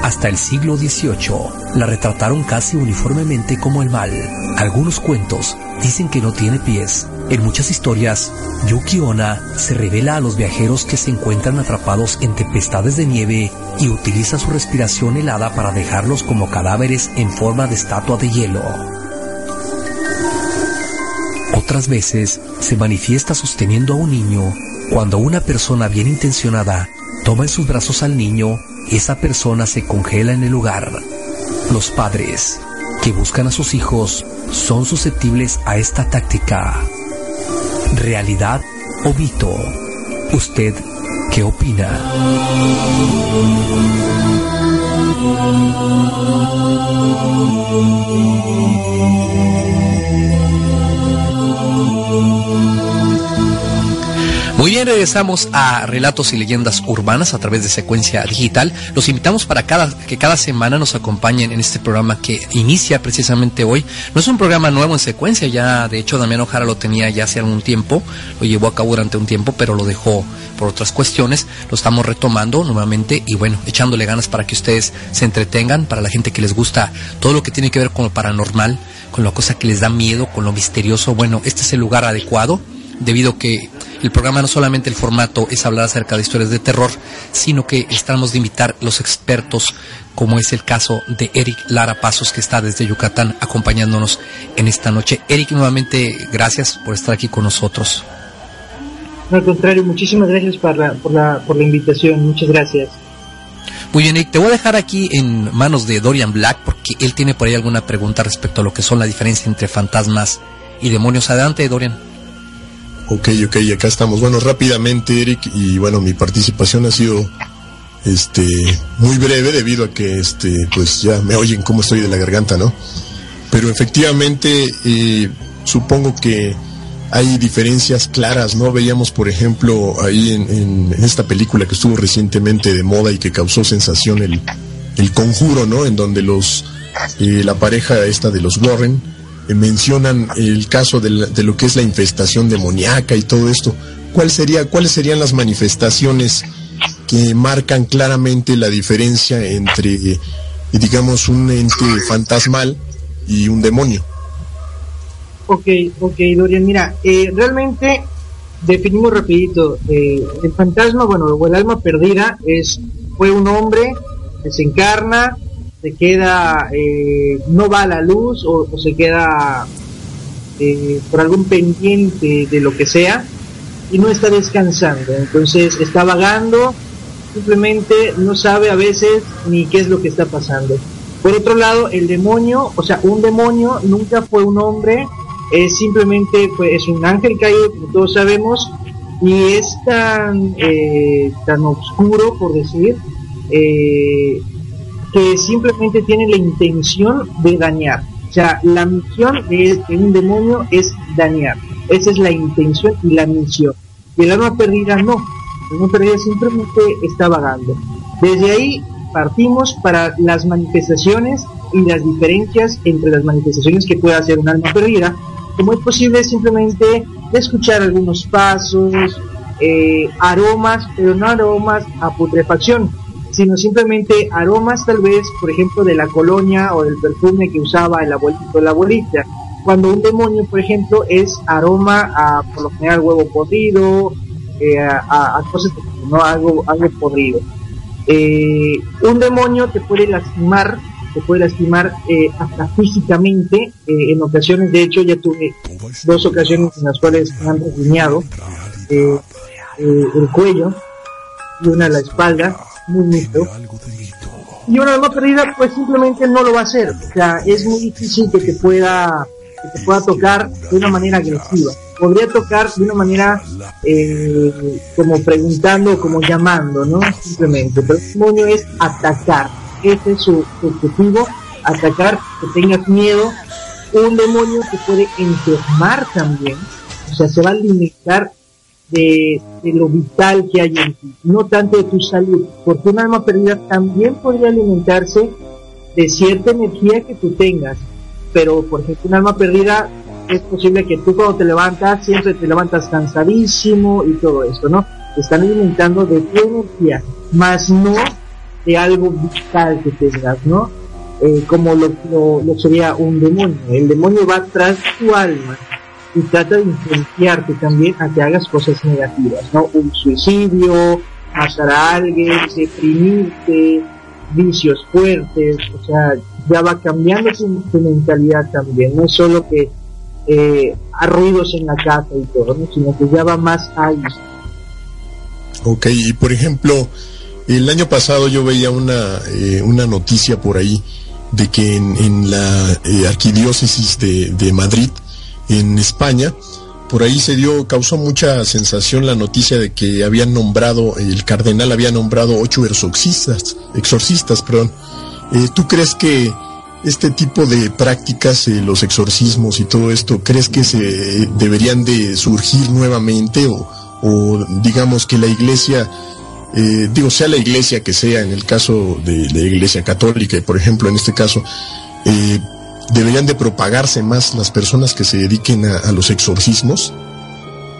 Hasta el siglo XVIII la retrataron casi uniformemente como el mal. Algunos cuentos dicen que no tiene pies. En muchas historias, Yuki Onna se revela a los viajeros que se encuentran atrapados en tempestades de nieve y utiliza su respiración helada para dejarlos como cadáveres en forma de estatua de hielo. Otras veces se manifiesta sosteniendo a un niño. Cuando una persona bien intencionada toma en sus brazos al niño, esa persona se congela en el lugar. Los padres que buscan a sus hijos son susceptibles a esta táctica. ¿Realidad o mito? ¿Usted qué opina? Muy bien, regresamos a Relatos y Leyendas Urbanas a través de Secuencia Digital. Los invitamos para cada, que cada semana nos acompañen en este programa que inicia precisamente hoy. No es un programa nuevo en secuencia, ya de hecho Damián Ojara lo tenía ya hace algún tiempo, lo llevó a cabo durante un tiempo, pero lo dejó por otras cuestiones. Lo estamos retomando nuevamente y bueno, echándole ganas para que ustedes se entretengan, para la gente que les gusta todo lo que tiene que ver con lo paranormal, con la cosa que les da miedo, con lo misterioso. Bueno, este es el lugar adecuado debido a que el programa no solamente el formato es hablar acerca de historias de terror, sino que estamos de invitar los expertos, como es el caso de Eric Lara Pasos, que está desde Yucatán acompañándonos en esta noche. Eric, nuevamente, gracias por estar aquí con nosotros. al contrario, muchísimas gracias por la, por la, por la invitación, muchas gracias. Muy bien, Eric, te voy a dejar aquí en manos de Dorian Black, porque él tiene por ahí alguna pregunta respecto a lo que son la diferencia entre fantasmas y demonios. Adelante, Dorian. Ok, ok, acá estamos. Bueno, rápidamente, Eric, y bueno, mi participación ha sido este muy breve debido a que este pues ya me oyen cómo estoy de la garganta, ¿no? Pero efectivamente eh, supongo que hay diferencias claras, ¿no? Veíamos, por ejemplo, ahí en, en, esta película que estuvo recientemente de moda y que causó sensación el, el conjuro, ¿no? En donde los eh, la pareja esta de los Warren eh, mencionan el caso de, la, de, lo que es la infestación demoníaca y todo esto. ¿Cuál sería, ¿Cuáles serían las manifestaciones que marcan claramente la diferencia entre, digamos, un ente fantasmal y un demonio. Ok, ok, Dorian, mira, eh, realmente definimos rapidito, eh, el fantasma, bueno, o el alma perdida es, fue un hombre, desencarna, se queda, eh, no va a la luz o, se queda eh, por algún pendiente de lo que sea y no está descansando, entonces está vagando, simplemente no sabe a veces ni qué es lo que está pasando. Por otro lado, el demonio, o sea, un demonio nunca fue un hombre, es simplemente pues, es un ángel caído, como todos sabemos, y es tan, eh, tan oscuro, por decir, eh, que simplemente tiene la intención de dañar. O sea, la misión de, un demonio es dañar. Esa es la intención y la misión. Y el alma perdida no. El alma perdida simplemente está vagando. Desde ahí partimos para las manifestaciones y las diferencias entre las manifestaciones que puede hacer un alma perdida como es posible simplemente escuchar algunos pasos, eh, aromas, pero no aromas a putrefacción, sino simplemente aromas tal vez, por ejemplo, de la colonia o del perfume que usaba el abuelito o la abuelita. Cuando un demonio, por ejemplo, es aroma a, por lo general, huevo podrido, eh, a, cosas, no algo, algo podrido. Eh, un demonio te puede lastimar se puede lastimar eh, hasta físicamente. Eh, en ocasiones, de hecho, ya tuve dos ocasiones en las cuales han rasguñado eh, el cuello y una la espalda, muy muy Y una alma perdida, pues simplemente no lo va a hacer. O sea, es muy difícil que te pueda, que te pueda tocar de una manera agresiva. Podría tocar de una manera como preguntando, como llamando, ¿no? Simplemente. Pero el demonio es atacar ese es su, objetivo, atacar, que tengas miedo. Un demonio te puede enfermar también, o sea, se va a alimentar de, lo vital que hay en ti, no tanto de tu salud, porque un alma perdida también podría alimentarse de cierta energía que tú tengas, pero por ejemplo un alma perdida es posible que tú cuando te levantas siempre te levantas cansadísimo y todo esto, ¿no? Te están alimentando de tu energía, más no de algo vital que tengas, ¿no? Eh, como lo, lo, sería un demonio. El demonio va tras tu alma y trata de influenciarte también a que hagas cosas negativas, ¿no? Un suicidio, matar a alguien, deprimirte, vicios fuertes, o sea, ya va cambiando tu, mentalidad también, no es solo que eh, ruidos en la casa y todo, ¿no? sino que ya va más allá. Ok, y por ejemplo, el año pasado yo veía una, eh, una noticia por ahí de que en, la eh, arquidiócesis de, Madrid, en España, por ahí se dio, causó mucha sensación la noticia de que habían nombrado, el cardenal había nombrado ocho exorcistas, exorcistas, perdón. Eh, ¿Tú crees que este tipo de prácticas, los exorcismos y todo esto, crees que se deberían de surgir nuevamente o, o digamos que la iglesia eh, digo, sea la iglesia que sea, en el caso de la iglesia católica, por ejemplo, en este caso, eh, deberían de propagarse más las personas que se dediquen a, los exorcismos?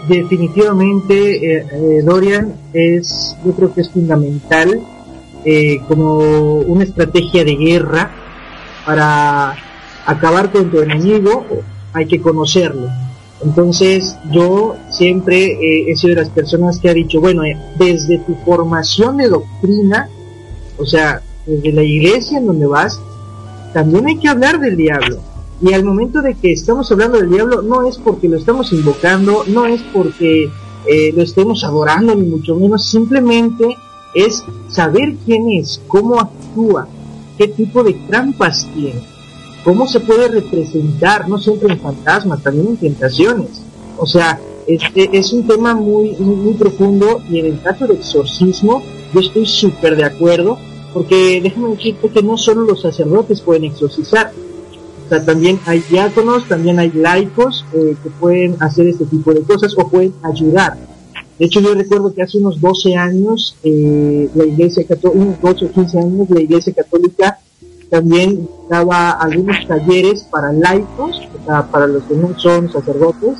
Definitivamente, eh, Dorian, es, yo creo que es fundamental como una estrategia de guerra para acabar con tu enemigo, hay que conocerlo entonces yo siempre eh, he sido de las personas que ha dicho, bueno, eh, desde tu formación de doctrina, o sea, desde la iglesia en donde vas, también hay que hablar del diablo. Y al momento de que estamos hablando del diablo, no es porque lo estamos invocando, no es porque eh, lo estemos adorando, ni mucho menos, simplemente es saber quién es, cómo actúa, qué tipo de trampas tiene cómo se puede representar, no siempre en fantasmas, también en tentaciones. O sea, este es un tema muy, muy, profundo y en el caso de exorcismo yo estoy súper de acuerdo porque déjame decirte que no solo los sacerdotes pueden exorcizar, o sea, también hay diáconos, también hay laicos eh, que pueden hacer este tipo de cosas o pueden ayudar. De hecho, yo recuerdo que hace unos 12 años, eh, la iglesia católica, unos 12 o 15 años, la iglesia católica también daba algunos talleres para laicos, para los que no son sacerdotes,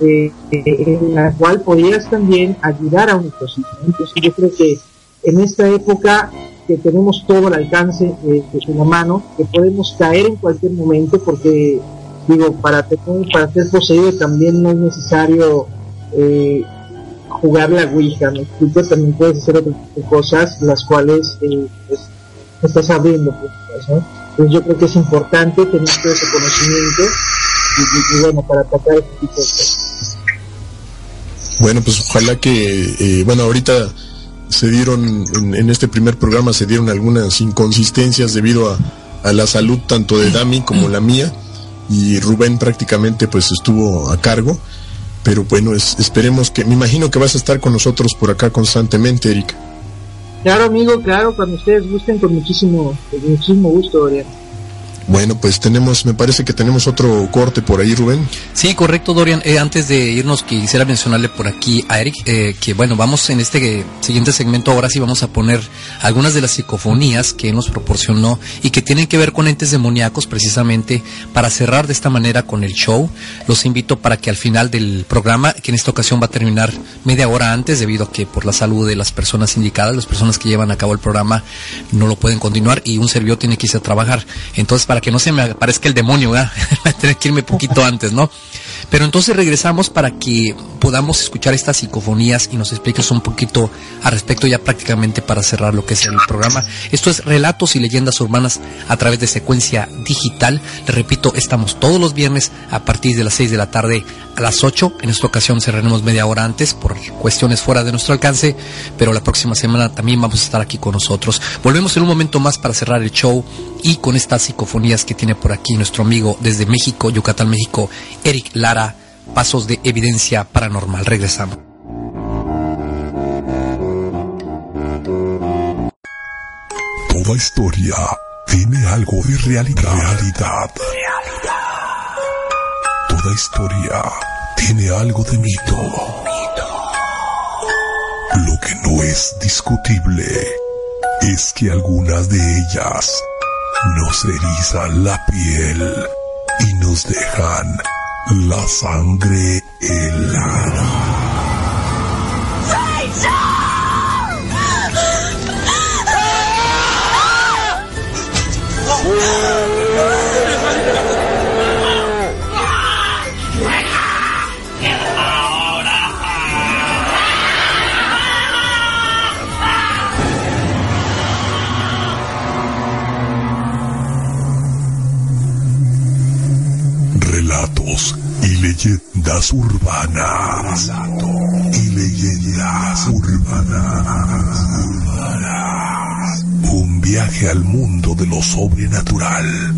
eh, en la cual podías también ayudar a ecosistema. Entonces yo creo que en esta época que tenemos todo el alcance de su mano, que podemos caer en cualquier momento, porque digo, para tener, para ser poseído también no es necesario eh, jugar la Ouija, también puedes hacer otras cosas las cuales eh, pues, estás abriendo pues, Entonces yo creo que es importante tener todo ese conocimiento y, bueno, para atacar este tipo de cosas. Bueno, pues ojalá que, eh, bueno, ahorita se dieron, en, este primer programa se dieron algunas inconsistencias debido a, a la salud tanto de Dami como la mía y Rubén prácticamente pues estuvo a cargo pero bueno, esperemos que, me imagino que vas a estar con nosotros por acá constantemente, Erika. Claro, amigo, claro, cuando ustedes gusten, con muchísimo, con muchísimo gusto, Dorian. Bueno, pues tenemos, me parece que tenemos otro corte por ahí, Rubén. Sí, correcto, Dorian. Eh, antes de irnos, quisiera mencionarle por aquí a Eric eh, que, bueno, vamos en este siguiente segmento, ahora sí vamos a poner algunas de las psicofonías que nos proporcionó y que tienen que ver con entes demoníacos, precisamente para cerrar de esta manera con el show. Los invito para que al final del programa, que en esta ocasión va a terminar media hora antes, debido a que por la salud de las personas indicadas, las personas que llevan a cabo el programa no lo pueden continuar y un servidor tiene que irse a trabajar. Entonces, para para que no se me aparezca el demonio, ¿verdad? tener que irme poquito antes, ¿no? Pero entonces regresamos para que podamos escuchar estas psicofonías y nos expliques un poquito al respecto ya prácticamente para cerrar lo que es el programa. Esto es Relatos y Leyendas Urbanas a través de secuencia digital. Le repito, estamos todos los viernes a partir de las 6 de la tarde a las 8. En esta ocasión cerraremos media hora antes por cuestiones fuera de nuestro alcance, pero la próxima semana también vamos a estar aquí con nosotros. Volvemos en un momento más para cerrar el show y con estas psicofonías que tiene por aquí nuestro amigo desde México, Yucatán, México, Eric Lara, Pasos de Evidencia Paranormal. Regresamos. Toda historia tiene algo de realidad. Realidad. Toda historia tiene algo de mito. Lo que no es discutible es que algunas de ellas nos erizan la piel y nos dejan la sangre helada. Leyendas urbanas. Y leyendas urbanas. Un viaje al mundo de lo sobrenatural.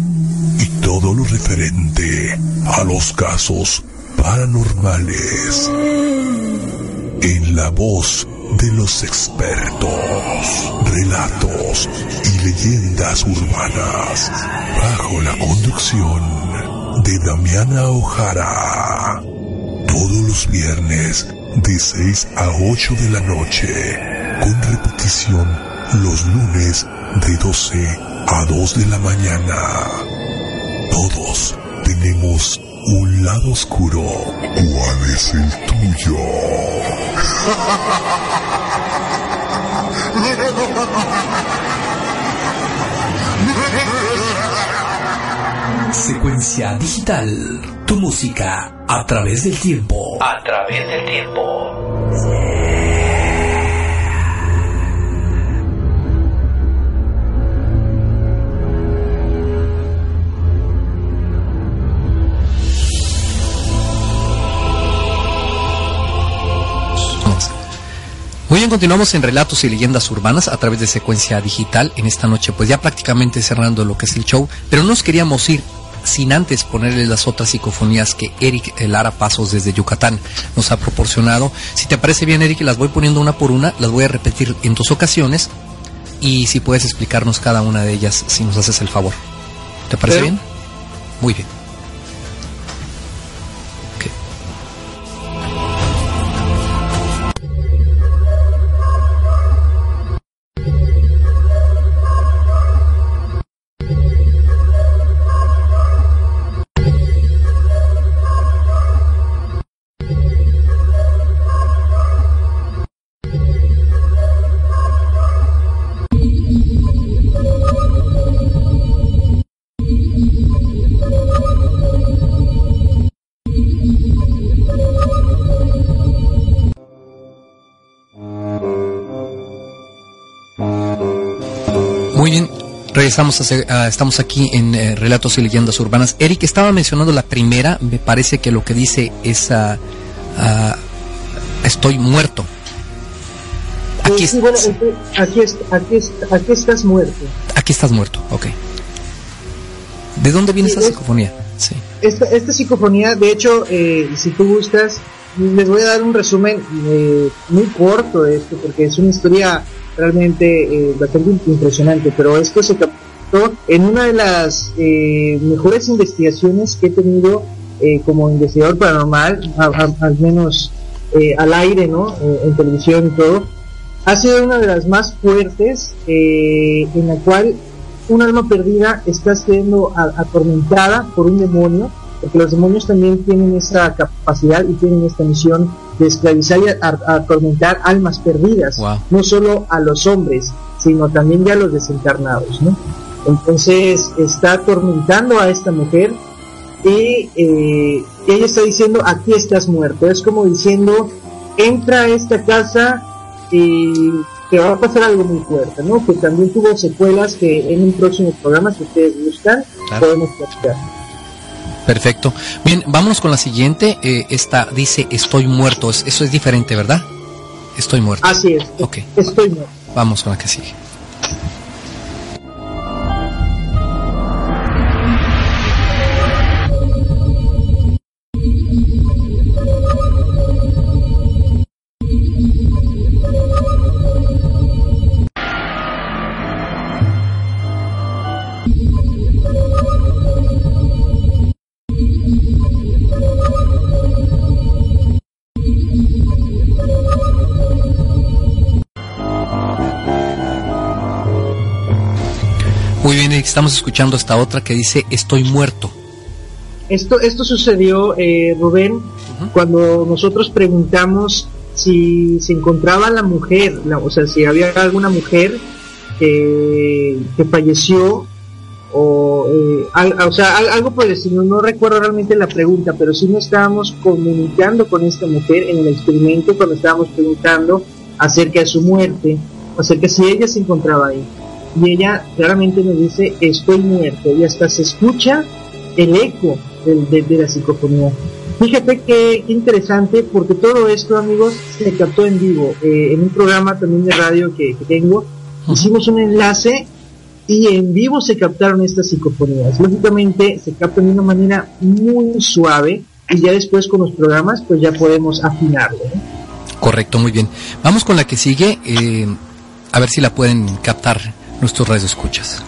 Y todo lo referente a los casos paranormales. En la voz de los expertos. Relatos y leyendas urbanas. Bajo la conducción de Damiana Ojara. Todos los viernes de 6 a 8 de la noche. Con repetición los lunes de 12 a 2 de la mañana. Todos tenemos un lado oscuro. ¿Cuál es el tuyo? Secuencia digital. Tu música a través del tiempo. A través del tiempo. Muy bien, continuamos en Relatos y Leyendas Urbanas a través de secuencia digital. En esta noche, pues ya prácticamente cerrando lo que es el show, pero nos queríamos ir sin antes ponerle las otras psicofonías que Eric Lara Pasos desde Yucatán nos ha proporcionado. Si te parece bien, Eric, las voy poniendo una por una, las voy a repetir en dos ocasiones y si puedes explicarnos cada una de ellas, si nos haces el favor. ¿Te parece bien? Muy bien. Regresamos, a, estamos aquí en eh, Relatos y Leyendas Urbanas. Eric estaba mencionando la primera, me parece que lo que dice es uh, estoy muerto. Aquí, sí, bueno, aquí, aquí, aquí, estás muerto. Aquí estás muerto, ok. ¿De dónde viene esa psicofonía? Sí. Esta, esta psicofonía, de hecho, eh, si tú gustas, les voy a dar un resumen eh, muy corto de esto, porque es una historia realmente eh, bastante impresionante, pero esto se captó en una de las eh, mejores investigaciones que he tenido eh, como investigador paranormal, al menos al aire, ¿no? en televisión y todo. Ha sido una de las más fuertes en la cual un alma perdida está siendo atormentada por un demonio, porque los demonios también tienen esa capacidad y tienen esta misión de esclavizar y atormentar almas perdidas, no solo a los hombres, sino también ya a los desencarnados. ¿no? Entonces está atormentando a esta mujer y eh, ella está diciendo, aquí estás muerto. Es como diciendo, entra a esta casa y te va a pasar algo muy fuerte, ¿no? Que también tuvo secuelas que en un próximo programa, si ustedes gustan, podemos platicar. Perfecto. Bien, vámonos con la siguiente. Eh, esta dice estoy muerto. Eso es diferente, ¿verdad? Estoy muerto. Así es. Ok. Estoy muerto. Vamos con la que sigue. Estamos escuchando esta otra que dice Estoy muerto. Esto, esto sucedió, eh, Rubén, cuando nosotros preguntamos si se encontraba la mujer, o sea, si había alguna mujer que, falleció o, eh, o sea, algo por decirlo, no recuerdo realmente la pregunta, pero sí nos estábamos comunicando con esta mujer en el experimento cuando estábamos preguntando acerca de su muerte, acerca de si ella se encontraba ahí y ella claramente nos dice estoy muerto y hasta se escucha el eco de, la psicofonía. Fíjate qué interesante porque todo esto amigos se captó en vivo eh, en un programa también de radio que, tengo. Hicimos un enlace y en vivo se captaron estas psicofonías. Lógicamente se captan de una manera muy suave y ya después con los programas pues ya podemos afinarlo correcto muy bien. Vamos con la que sigue eh, a ver si la pueden captar nuestros escuchas.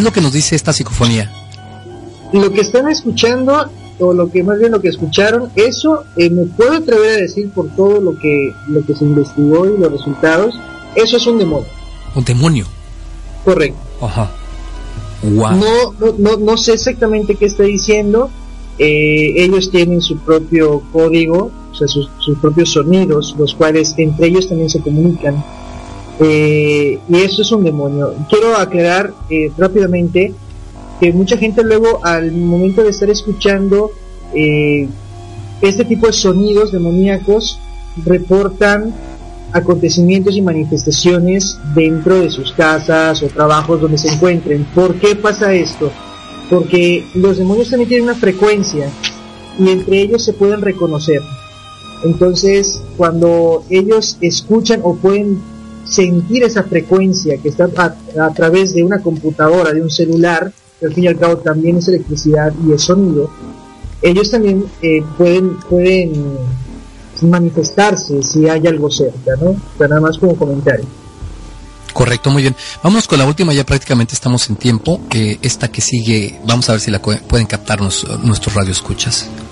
Es lo que nos dice esta psicofonía? Lo que están escuchando, o lo que más bien lo que escucharon, eso eh, me puedo atrever a decir por todo lo que, lo que se investigó y los resultados, eso es un demonio. ¿Un demonio? Correcto. Ajá. No, no, no, sé exactamente qué está diciendo. Eh, ellos tienen su propio código, o sea, sus, sus propios sonidos, los cuales entre ellos también se comunican. Eh, y eso es un demonio. Quiero aclarar eh, rápidamente que mucha gente luego al momento de estar escuchando eh, este tipo de sonidos demoníacos reportan acontecimientos y manifestaciones dentro de sus casas o trabajos donde se encuentren. ¿Por qué pasa esto? Porque los demonios también tienen una frecuencia y entre ellos se pueden reconocer. Entonces, cuando ellos escuchan o pueden sentir esa frecuencia que está a, través de una computadora, de un celular, que al fin y al cabo también es electricidad y es sonido, ellos también eh, pueden, pueden manifestarse si hay algo cerca, ¿no? Nada más como comentario. Correcto, muy bien. Vámonos con la última, ya prácticamente estamos en tiempo. Eh, esta que sigue, vamos a ver si la pueden captarnos nuestros radioescuchas. que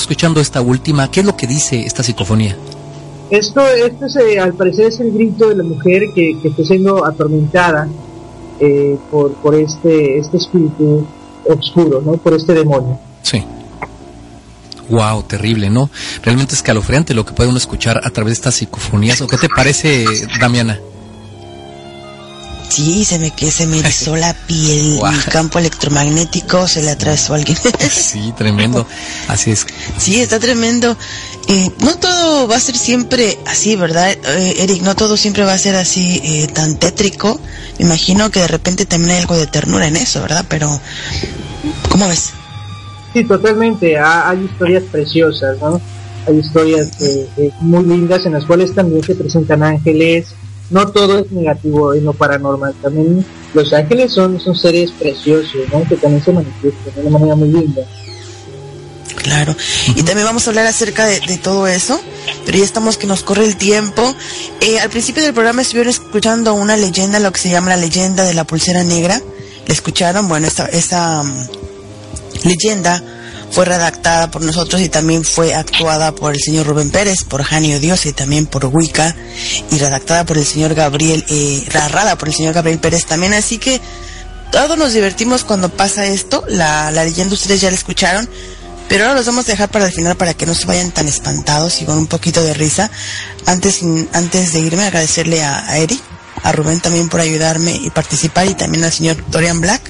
estamos escuchando esta última. ¿Qué es lo que dice esta psicofonía? Esto, esto es, eh, al parecer es el grito de la mujer que, que está siendo atormentada eh, por, por este, este espíritu oscuro, ¿no? Por este demonio. Sí. Wow, terrible, ¿no? Realmente escalofriante lo que puede uno escuchar a través de estas psicofonías. ¿O qué te parece, Damiana? Sí, se me, que se me erizó la piel, el campo electromagnético se le atravesó a alguien. sí, tremendo. Así es. Sí, está tremendo. Eh, no todo va a ser siempre así, ¿verdad, eh, Eric? No todo siempre va a ser así eh, tan tétrico. Me imagino que de repente también hay algo de ternura en eso, ¿verdad? Pero, ¿cómo ves? Sí, totalmente. hay historias preciosas, ¿no? Hay historias muy lindas en las cuales también se presentan ángeles, no todo es negativo en lo paranormal. También los ángeles son, son seres preciosos, ¿no? que también se manifiestan de una manera muy linda. Claro, y también vamos a hablar acerca de, todo eso, pero ya estamos que nos corre el tiempo. Eh, al principio del programa estuvieron escuchando una leyenda, lo que se llama la leyenda de la pulsera negra. ¿La escucharon? Bueno, esta, esta um, leyenda fue redactada por nosotros y también fue actuada por el señor Rubén Pérez, por Janio Dios y también por Wicca y redactada por el señor Gabriel, eh, narrada por el señor Gabriel Pérez también, así que todos nos divertimos cuando pasa esto, la, la leyenda ustedes ya la escucharon, pero ahora los vamos a dejar para el final para que no se vayan tan espantados y con un poquito de risa. Antes, antes de irme, agradecerle a, a Eric, a Rubén también por ayudarme y participar y también al señor Dorian Black.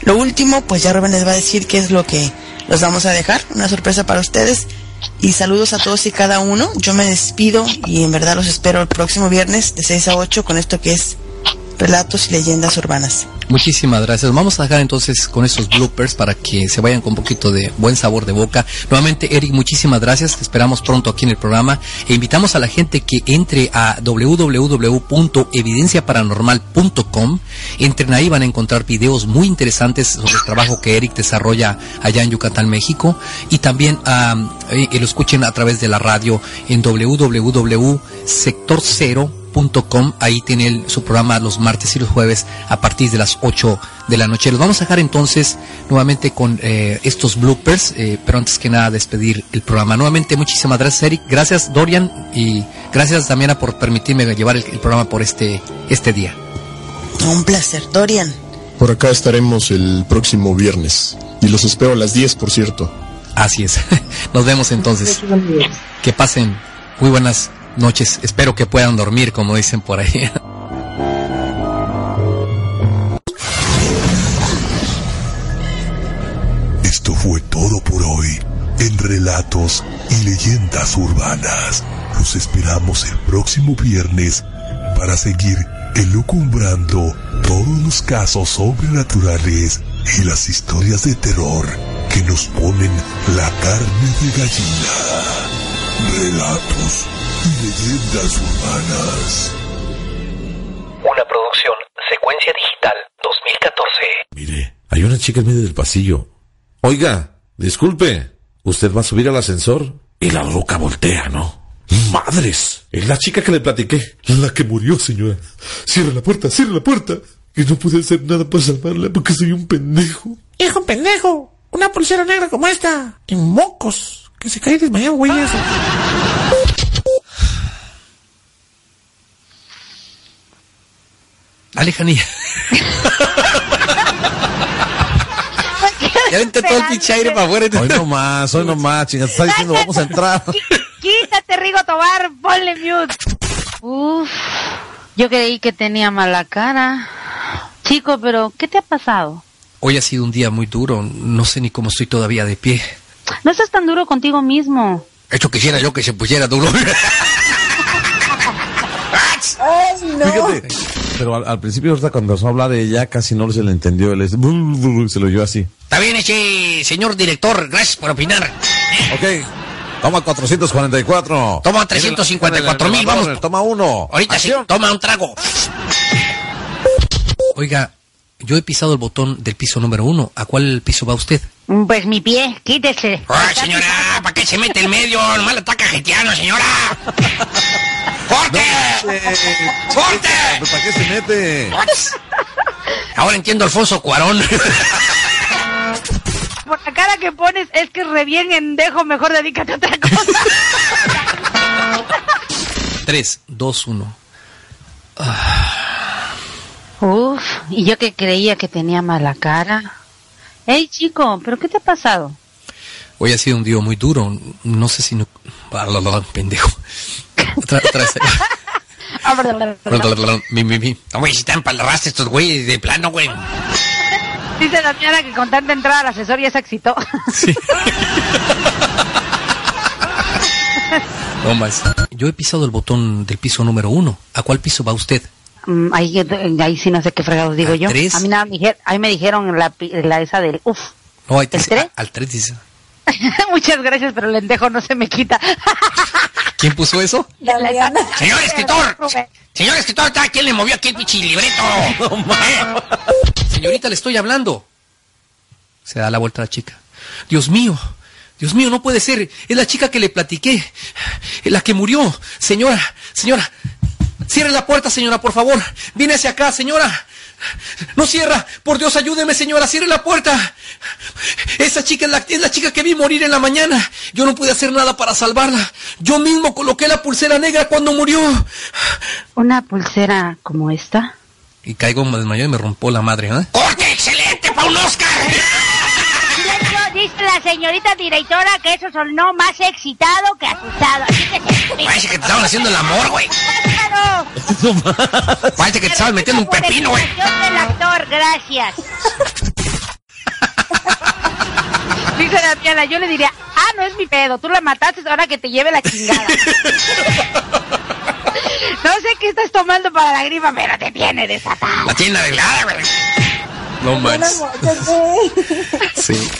Lo último, pues ya Rubén les va a decir qué es lo que los vamos a dejar, una sorpresa para ustedes. Y saludos a todos y cada uno. Yo me despido y en verdad los espero el próximo viernes de 6 a 8 con esto que es relatos y leyendas urbanas. Muchísimas gracias. Vamos a dejar entonces con estos bloopers para que se vayan con un poquito de buen sabor de boca. Nuevamente, Eric, muchísimas gracias. Te esperamos pronto aquí en el programa. E invitamos a la gente que entre a www.evidenciaparanormal.com. Entren ahí, van a encontrar videos muy interesantes sobre el trabajo que Eric desarrolla allá en Yucatán, México. Y también eh, lo escuchen a través de la radio en www.sector0 ahí tiene su programa los martes y los jueves a partir de las 8 de la noche. Los vamos a dejar entonces nuevamente con eh, estos bloopers, eh, pero antes que nada despedir el programa. Nuevamente muchísimas gracias Eric, gracias Dorian y gracias Damiana por permitirme llevar el, programa por este, este día. Un placer, Dorian. Por acá estaremos el próximo viernes y los espero a las 10, por cierto. Así es. Nos vemos entonces. Que pasen muy buenas noches. Espero que puedan dormir, como dicen por ahí. Esto fue todo por hoy en Relatos y Leyendas Urbanas. Los esperamos el próximo viernes para seguir elucumbrando todos los casos sobrenaturales y las historias de terror que nos ponen la carne de gallina. Relatos Leyendas urbanas. Una producción Secuencia Digital 2014. Mire, hay una chica en medio del pasillo. Oiga, disculpe, ¿usted va a subir al ascensor? Y la loca voltea, ¿no? ¡Madres! Es la chica que le platiqué. La que murió, señora. Cierra la puerta, cierra la puerta. Y no pude hacer nada para salvarla porque soy un pendejo. Hijo pendejo, una pulsera negra como esta, en mocos, que se cae desmayado, güey, eso. Alejanía. ya vente todo el pinche aire para afuera. Hoy no más, hoy no más, chingas. Está diciendo, vamos a entrar. Quítate, Rigo Tobar, ponle mute. Uf, yo creí que tenía mala cara. Chico, pero ¿qué te ha pasado? Hoy ha sido un día muy duro. No sé ni cómo estoy todavía de pie. No estás tan duro contigo mismo. Hecho quisiera yo que se pusiera duro. Ay, no. Fíjate. Pero al, al principio, ahorita cuando empezó a hablar de ella, casi no se le entendió. Él es, se lo oyó así. Está bien ese señor director. Gracias por opinar. Ok. Toma 444. Toma 354 mil. Vamos. Toma uno. Ahorita sí. Toma un trago. Oiga, yo he pisado el botón del piso número uno. ¿A cuál piso va usted? Pues mi pie, quítese. ¡Ay, señora! ¿Para qué se mete en medio? Nomás le está cajeteando, señora. ¡Corte! ¡Corte! ¿Para qué se mete? Ahora entiendo a Alfonso Cuarón. Por la cara que pones es que re bien endejo, mejor dedícate a otra cosa. 3, 2, 1. Uf, y yo que creía que tenía mala cara. Ey, chico, ¿pero qué te ha pasado? Hoy ha sido un día muy duro. No sé si no. Ah, la, la, la, pendejo. Otra, otra vez. Mi, mi, mi. No, güey, si están palraste estos güeyes de plano, güey. Dice Damiana que con tanta entrada al asesor ya se excitó. Sí. No más. Yo he pisado el botón del piso número uno. ¿A cuál piso va usted? Mm, ahí, ahí sí no sé qué fregados digo ¿Al yo. tres? A mí nada, ahí me dijeron la, la esa del uf. No, ahí te ¿El dice- tres? a- al 3 dice. Muchas gracias, pero el endejo no se me quita. ¿Quién puso eso? Damiana. Señor escritor. Señor escritor, ¿está- ¿quién le movió aquí el pinche libreto? ¿Eh? Señorita, le estoy hablando. Se da la vuelta a la chica. Dios mío, Dios mío, no puede ser. Es la chica que le platiqué. La que murió. Señora, señora. Cierre la puerta, señora, por favor. Viene hacia acá, señora. No cierra. Por Dios, ayúdeme, señora. Cierre la puerta. Esa chica es la, es la chica que vi morir en la mañana. Yo no pude hacer nada para salvarla. Yo mismo coloqué la pulsera negra cuando murió. Una pulsera como esta. Y caigo desmayado y me rompo la madre, ¿eh? ¡Corte! ¡Excelente para un Oscar! Dice la señorita directora que eso sonó más excitado que asustado. Así que se Parece que te estaban haciendo el amor, güey. Claro. Parece que te estaban metiendo un pepino, güey. Yo del actor, gracias. Dice Damiana, yo le diría, ah, no es mi pedo, tú la mataste, ahora que te lleve la chingada. no sé qué estás tomando para la gripa, pero te tiene desatado. La tiene arreglada, güey. No móchate. Sí.